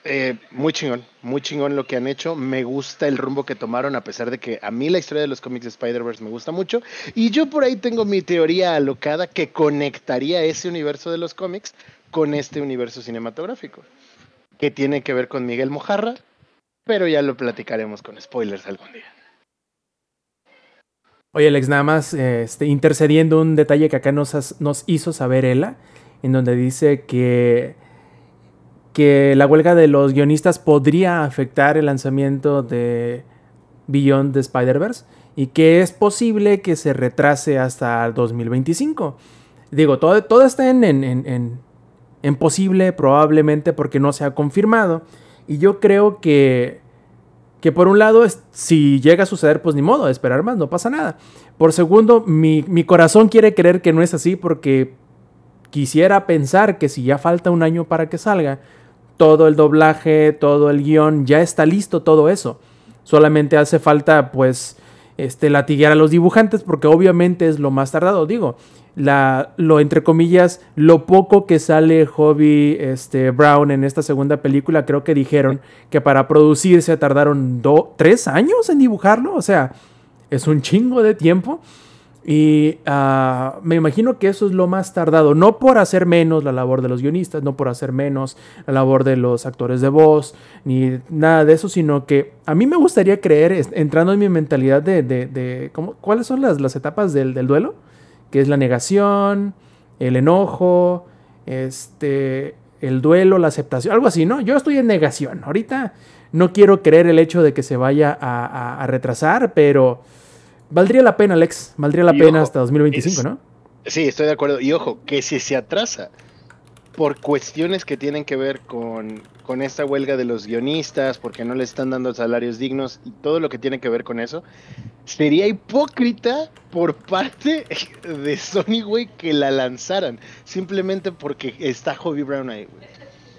Eh, muy chingón, muy chingón lo que han hecho. Me gusta el rumbo que tomaron, a pesar de que a mí la historia de los cómics de Spider-Verse me gusta mucho. Y yo por ahí tengo mi teoría alocada que conectaría ese universo de los cómics con este universo cinematográfico, que tiene que ver con Miguel Mojarra, pero ya lo platicaremos con spoilers algún día. Oye, Alex, nada más este, intercediendo un detalle que acá nos, nos hizo saber Ella en donde dice que, que la huelga de los guionistas podría afectar el lanzamiento de Beyond the Spider-Verse y que es posible que se retrase hasta el 2025. Digo, todo, todo está en, en, en, posible, probablemente porque no se ha confirmado. Y yo creo que, que por un lado, si llega a suceder, pues ni modo, esperar más, no pasa nada. Por segundo, mi, mi corazón quiere creer que no es así porque quisiera pensar que si ya falta un año para que salga, todo el doblaje, todo el guion, ya está listo todo eso. Solamente hace falta pues este, latiguear a los dibujantes porque obviamente es lo más tardado. Digo, la, lo entre comillas, lo poco que sale Hobby este, Brown en esta segunda película, creo que dijeron que para producirse tardaron tres años en dibujarlo. O sea, es un chingo de tiempo. Y ah, me imagino que eso es lo más tardado, no por hacer menos la labor de los guionistas, no por hacer menos la labor de los actores de voz, ni nada de eso, sino que a mí me gustaría creer, entrando en mi mentalidad de, de, ¿cuáles son las, las etapas del, del, duelo? Que es la negación, el enojo, este, el duelo, la aceptación, algo así, ¿no? Yo estoy en negación, ahorita no quiero creer el hecho de que se vaya a, a retrasar, pero Valdría la pena, Alex. Valdría la pena hasta 2025, ¿no? Sí, estoy de acuerdo. Y ojo, que si se atrasa por cuestiones que tienen que ver con, con esta huelga de los guionistas, porque no le están dando salarios dignos y todo lo que tiene que ver con eso, sería hipócrita por parte de Sony, güey, que la lanzaran. Simplemente porque está Hobby Brown ahí, güey.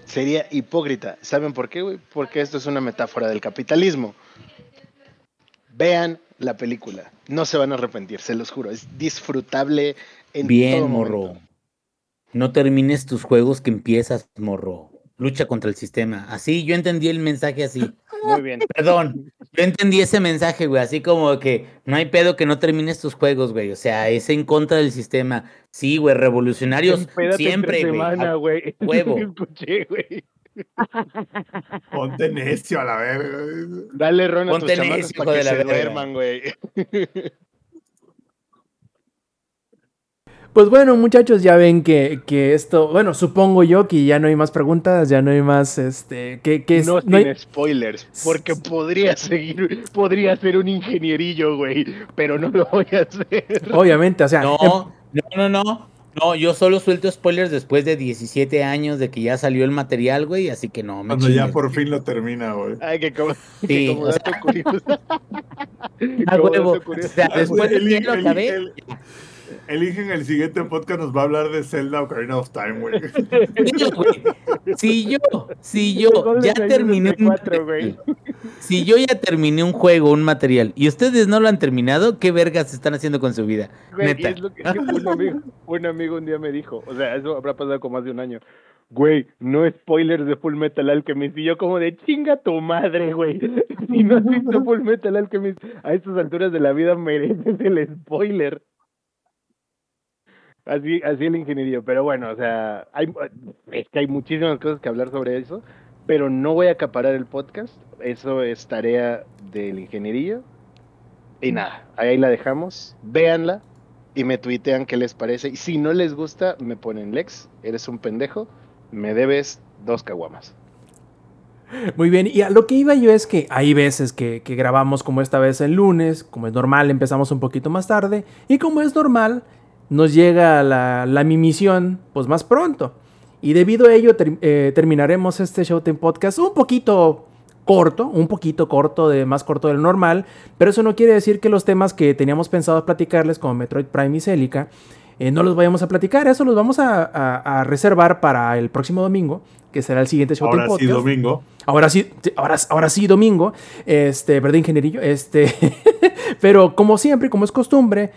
Sería hipócrita. ¿Saben por qué, güey? Porque esto es una metáfora del capitalismo. Vean la película. No se van a arrepentir, se los juro. Es disfrutable en Bien, morro. No termines tus juegos que empiezas, morro. Lucha contra el sistema. Así, yo entendí el mensaje así. Muy bien. Perdón, yo entendí ese mensaje, güey. Así como que no hay pedo que no termines tus juegos, güey. O sea, es en contra del sistema. Sí, güey, revolucionarios siempre, güey. Huevo. Escuché, güey. Ponte necio a la verga. Dale ron a Ponte tus necio, para que se duerman, güey. Pues bueno, muchachos, ya ven que, que, esto, bueno, supongo yo que ya no hay más preguntas, ya no hay más, este, que, que no, no hay... spoilers, porque podría seguir, podría ser un ingenierillo, güey, pero no lo voy a hacer. Obviamente, o sea, no, em no, no, no, no, yo solo suelto spoilers después de 17 años de que ya salió el material, güey, así que no. Me Cuando ya por fin lo termina, güey. Ay, que como, sí, como dato curioso. A huevo. O sea, después de que lo acabé. Eligen el siguiente podcast, nos va a hablar de Zelda Ocarina of Time, güey. Si yo, si yo ya terminé un, si yo ya terminé un juego, un material, y ustedes no lo han terminado, ¿qué vergas están haciendo con su vida? Neta. Es lo que, un, amigo, un amigo un día me dijo, o sea, eso habrá pasado con más de un año. Güey, no spoilers de Full Metal Alchemist. Y yo como de chinga tu madre, güey. Si no has visto Full Metal Alchemist, a estas alturas de la vida mereces el spoiler. Así, así el ingeniería, pero bueno, o sea, hay, es que hay muchísimas cosas que hablar sobre eso, pero no voy a acaparar el podcast, eso es tarea del ingeniería. Y nada, ahí la dejamos, véanla y me tuitean qué les parece. Y si no les gusta, me ponen Lex, eres un pendejo, me debes dos caguamas. Muy bien, y a lo que iba yo es que hay veces que, que, grabamos como esta vez el lunes, como es normal, empezamos un poquito más tarde, y como es normal, nos llega la, la misión pues más pronto. Y debido a ello eh, terminaremos este Showtime Podcast un poquito corto, un poquito corto, de más corto del normal, pero eso no quiere decir que los temas que teníamos pensado platicarles como Metroid Prime y Celica eh, no los vayamos a platicar, eso los vamos a, a, reservar para el próximo domingo, que será el siguiente Showtime ahora Sí, domingo. Ahora sí, ahora, ahora sí, domingo. Este, ¿verdad, ingenierillo? Este, pero como siempre, como es costumbre,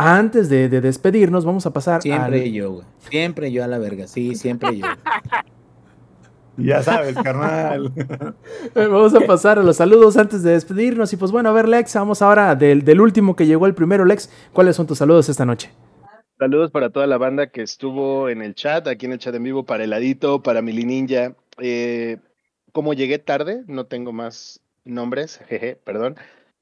antes de, despedirnos, vamos a pasar Siempre yo, güey. Siempre yo a la verga. Sí, siempre yo. Ya sabes, carnal. vamos a pasar a los saludos antes de despedirnos. Y pues bueno, a ver, Lex, vamos ahora del, del último que llegó el primero, Lex. ¿Cuáles son tus saludos esta noche? Saludos para toda la banda que estuvo en el chat, aquí en el chat en vivo, para Heladito, para Mili Ninja. Eh, como llegué tarde, no tengo más nombres, jeje, perdón.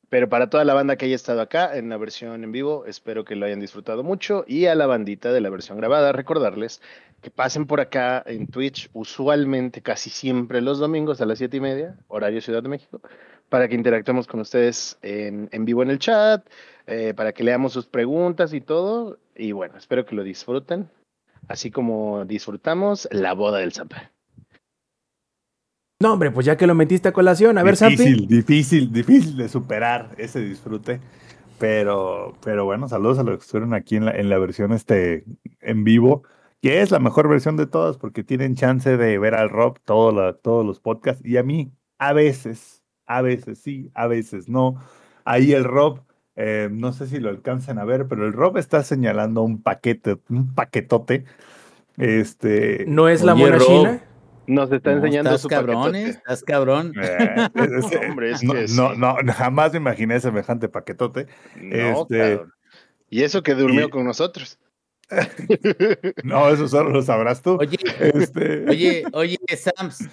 Pero para toda la banda que haya estado acá en la versión en vivo, espero que lo hayan disfrutado mucho. Y a la bandita de la versión grabada, recordarles que pasen por acá en Twitch, usualmente casi siempre los domingos a las siete y media, horario Ciudad de México, para que interactuemos con ustedes en, vivo en el chat, eh, para que leamos sus preguntas y todo. Y bueno, espero que lo disfruten, así como disfrutamos la boda del Zampa. No, hombre, pues ya que lo metiste a colación, a ver, Difícil, difícil, difícil de superar ese disfrute. Pero, pero bueno, saludos a los que estuvieron aquí en la, en la versión este, en vivo, que es la mejor versión de todas porque tienen chance de ver al Rob todo todos los podcasts y a mí a veces, a veces sí, a veces no. Ahí el Rob Eh, no sé si lo alcanzan a ver, pero el Rob está señalando un paquete, un paquetote. Este. ¿No es la mona china? Nos está enseñando estás cabrón, estás cabrón. Eh, hombre, es que no, no, jamás me imaginé semejante paquetote. No, este, Y eso que durmió con nosotros. no, eso solo lo sabrás tú. Oye, este... oye, oye, Sams,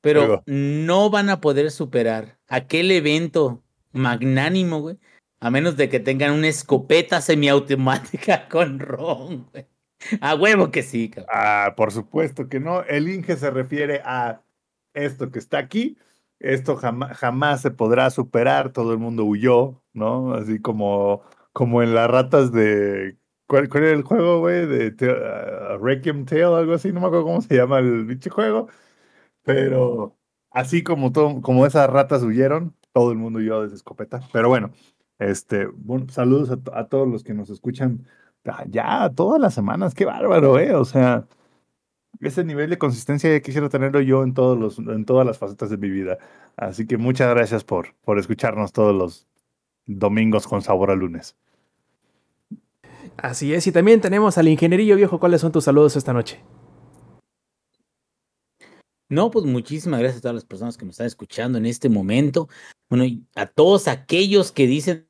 pero no van a poder superar aquel evento magnánimo, güey, a menos de que tengan una escopeta semiautomática con Ron, güey. A huevo que sí. Ah, por supuesto que no. El Inge se refiere a esto que está aquí. Esto jamás, jamás se podrá superar. Todo el mundo huyó, ¿no? Así como, como en las ratas de. ¿Cuál, era el juego, güey? De uh, Requiem Tale, algo así. No me acuerdo cómo se llama el bicho juego. Pero así como, todo, como esas ratas huyeron, todo el mundo huyó de esa escopeta. Pero bueno, este, bueno, saludos a, todos los que nos escuchan Ah, ya todas las semanas, qué bárbaro, ¿eh? O sea, ese nivel de consistencia ya quisiera tenerlo yo en, todos los, en todas las facetas de mi vida. Así que muchas gracias por, por escucharnos todos los domingos con sabor a lunes. Así es, y también tenemos al ingenierillo viejo. ¿Cuáles son tus saludos esta noche? No, pues muchísimas gracias a todas las personas que me están escuchando en este momento. Bueno, y a todos aquellos que dicen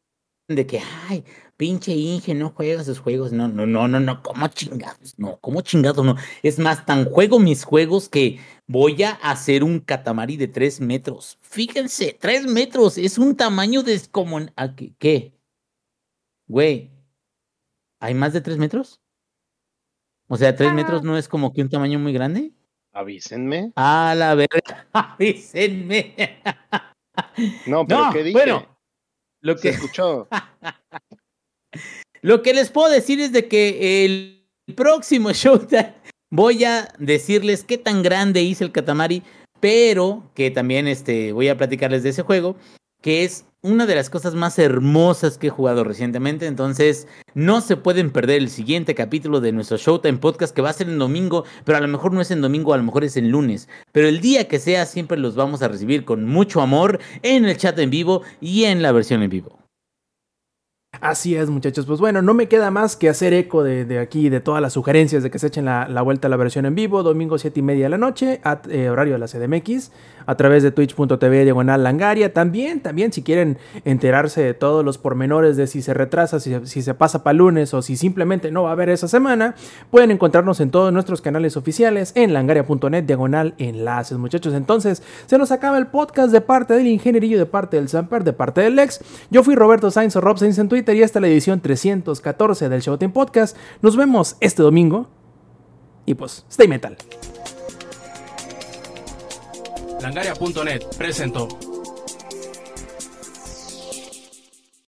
de que, ay, pinche Inge, no juegas esos juegos. No, no, no, no, no, ¿cómo chingados? No, ¿cómo chingados? No. Es más, tan juego mis juegos que voy a hacer un catamari de tres metros. Fíjense, tres metros es un tamaño descomunal. Ah, ¿Qué? ¿Qué? Güey, ¿hay más de tres metros? O sea, tres metros no es como que un tamaño muy grande. Avísenme. A la verga, avísenme. No, pero ¿qué dije? Bueno, lo que escuchó. Lo que les puedo decir es de que el próximo Showtime voy a decirles qué tan grande hice el Katamari, pero que también este, voy a platicarles de ese juego, que es una de las cosas más hermosas que he jugado recientemente. Entonces, no se pueden perder el siguiente capítulo de nuestro Showtime Podcast, que va a ser en domingo, pero a lo mejor no es en domingo, a lo mejor es en lunes. Pero el día que sea, siempre los vamos a recibir con mucho amor en el chat en vivo y en la versión en vivo. Así es, muchachos. Pues bueno, no me queda más que hacer eco de, aquí, de todas las sugerencias de que se echen la, vuelta a la versión en vivo, domingo 7 y media de la noche, eh, horario de la CDMX a través de twitch.tv diagonal langaria. También, también si quieren enterarse de todos los pormenores de si se retrasa, si, se pasa para lunes o si simplemente no va a haber esa semana, pueden encontrarnos en todos nuestros canales oficiales en langaria.net diagonal enlaces, muchachos. Entonces, se nos acaba el podcast de parte del ingenierillo, de parte del Samper, de parte del Lex. Yo fui Roberto Sainz o Rob Sainz en Twitter esta es la edición 314 del Showtime Podcast. Nos vemos este domingo. Y pues, stay metal. Langaria.net presentó.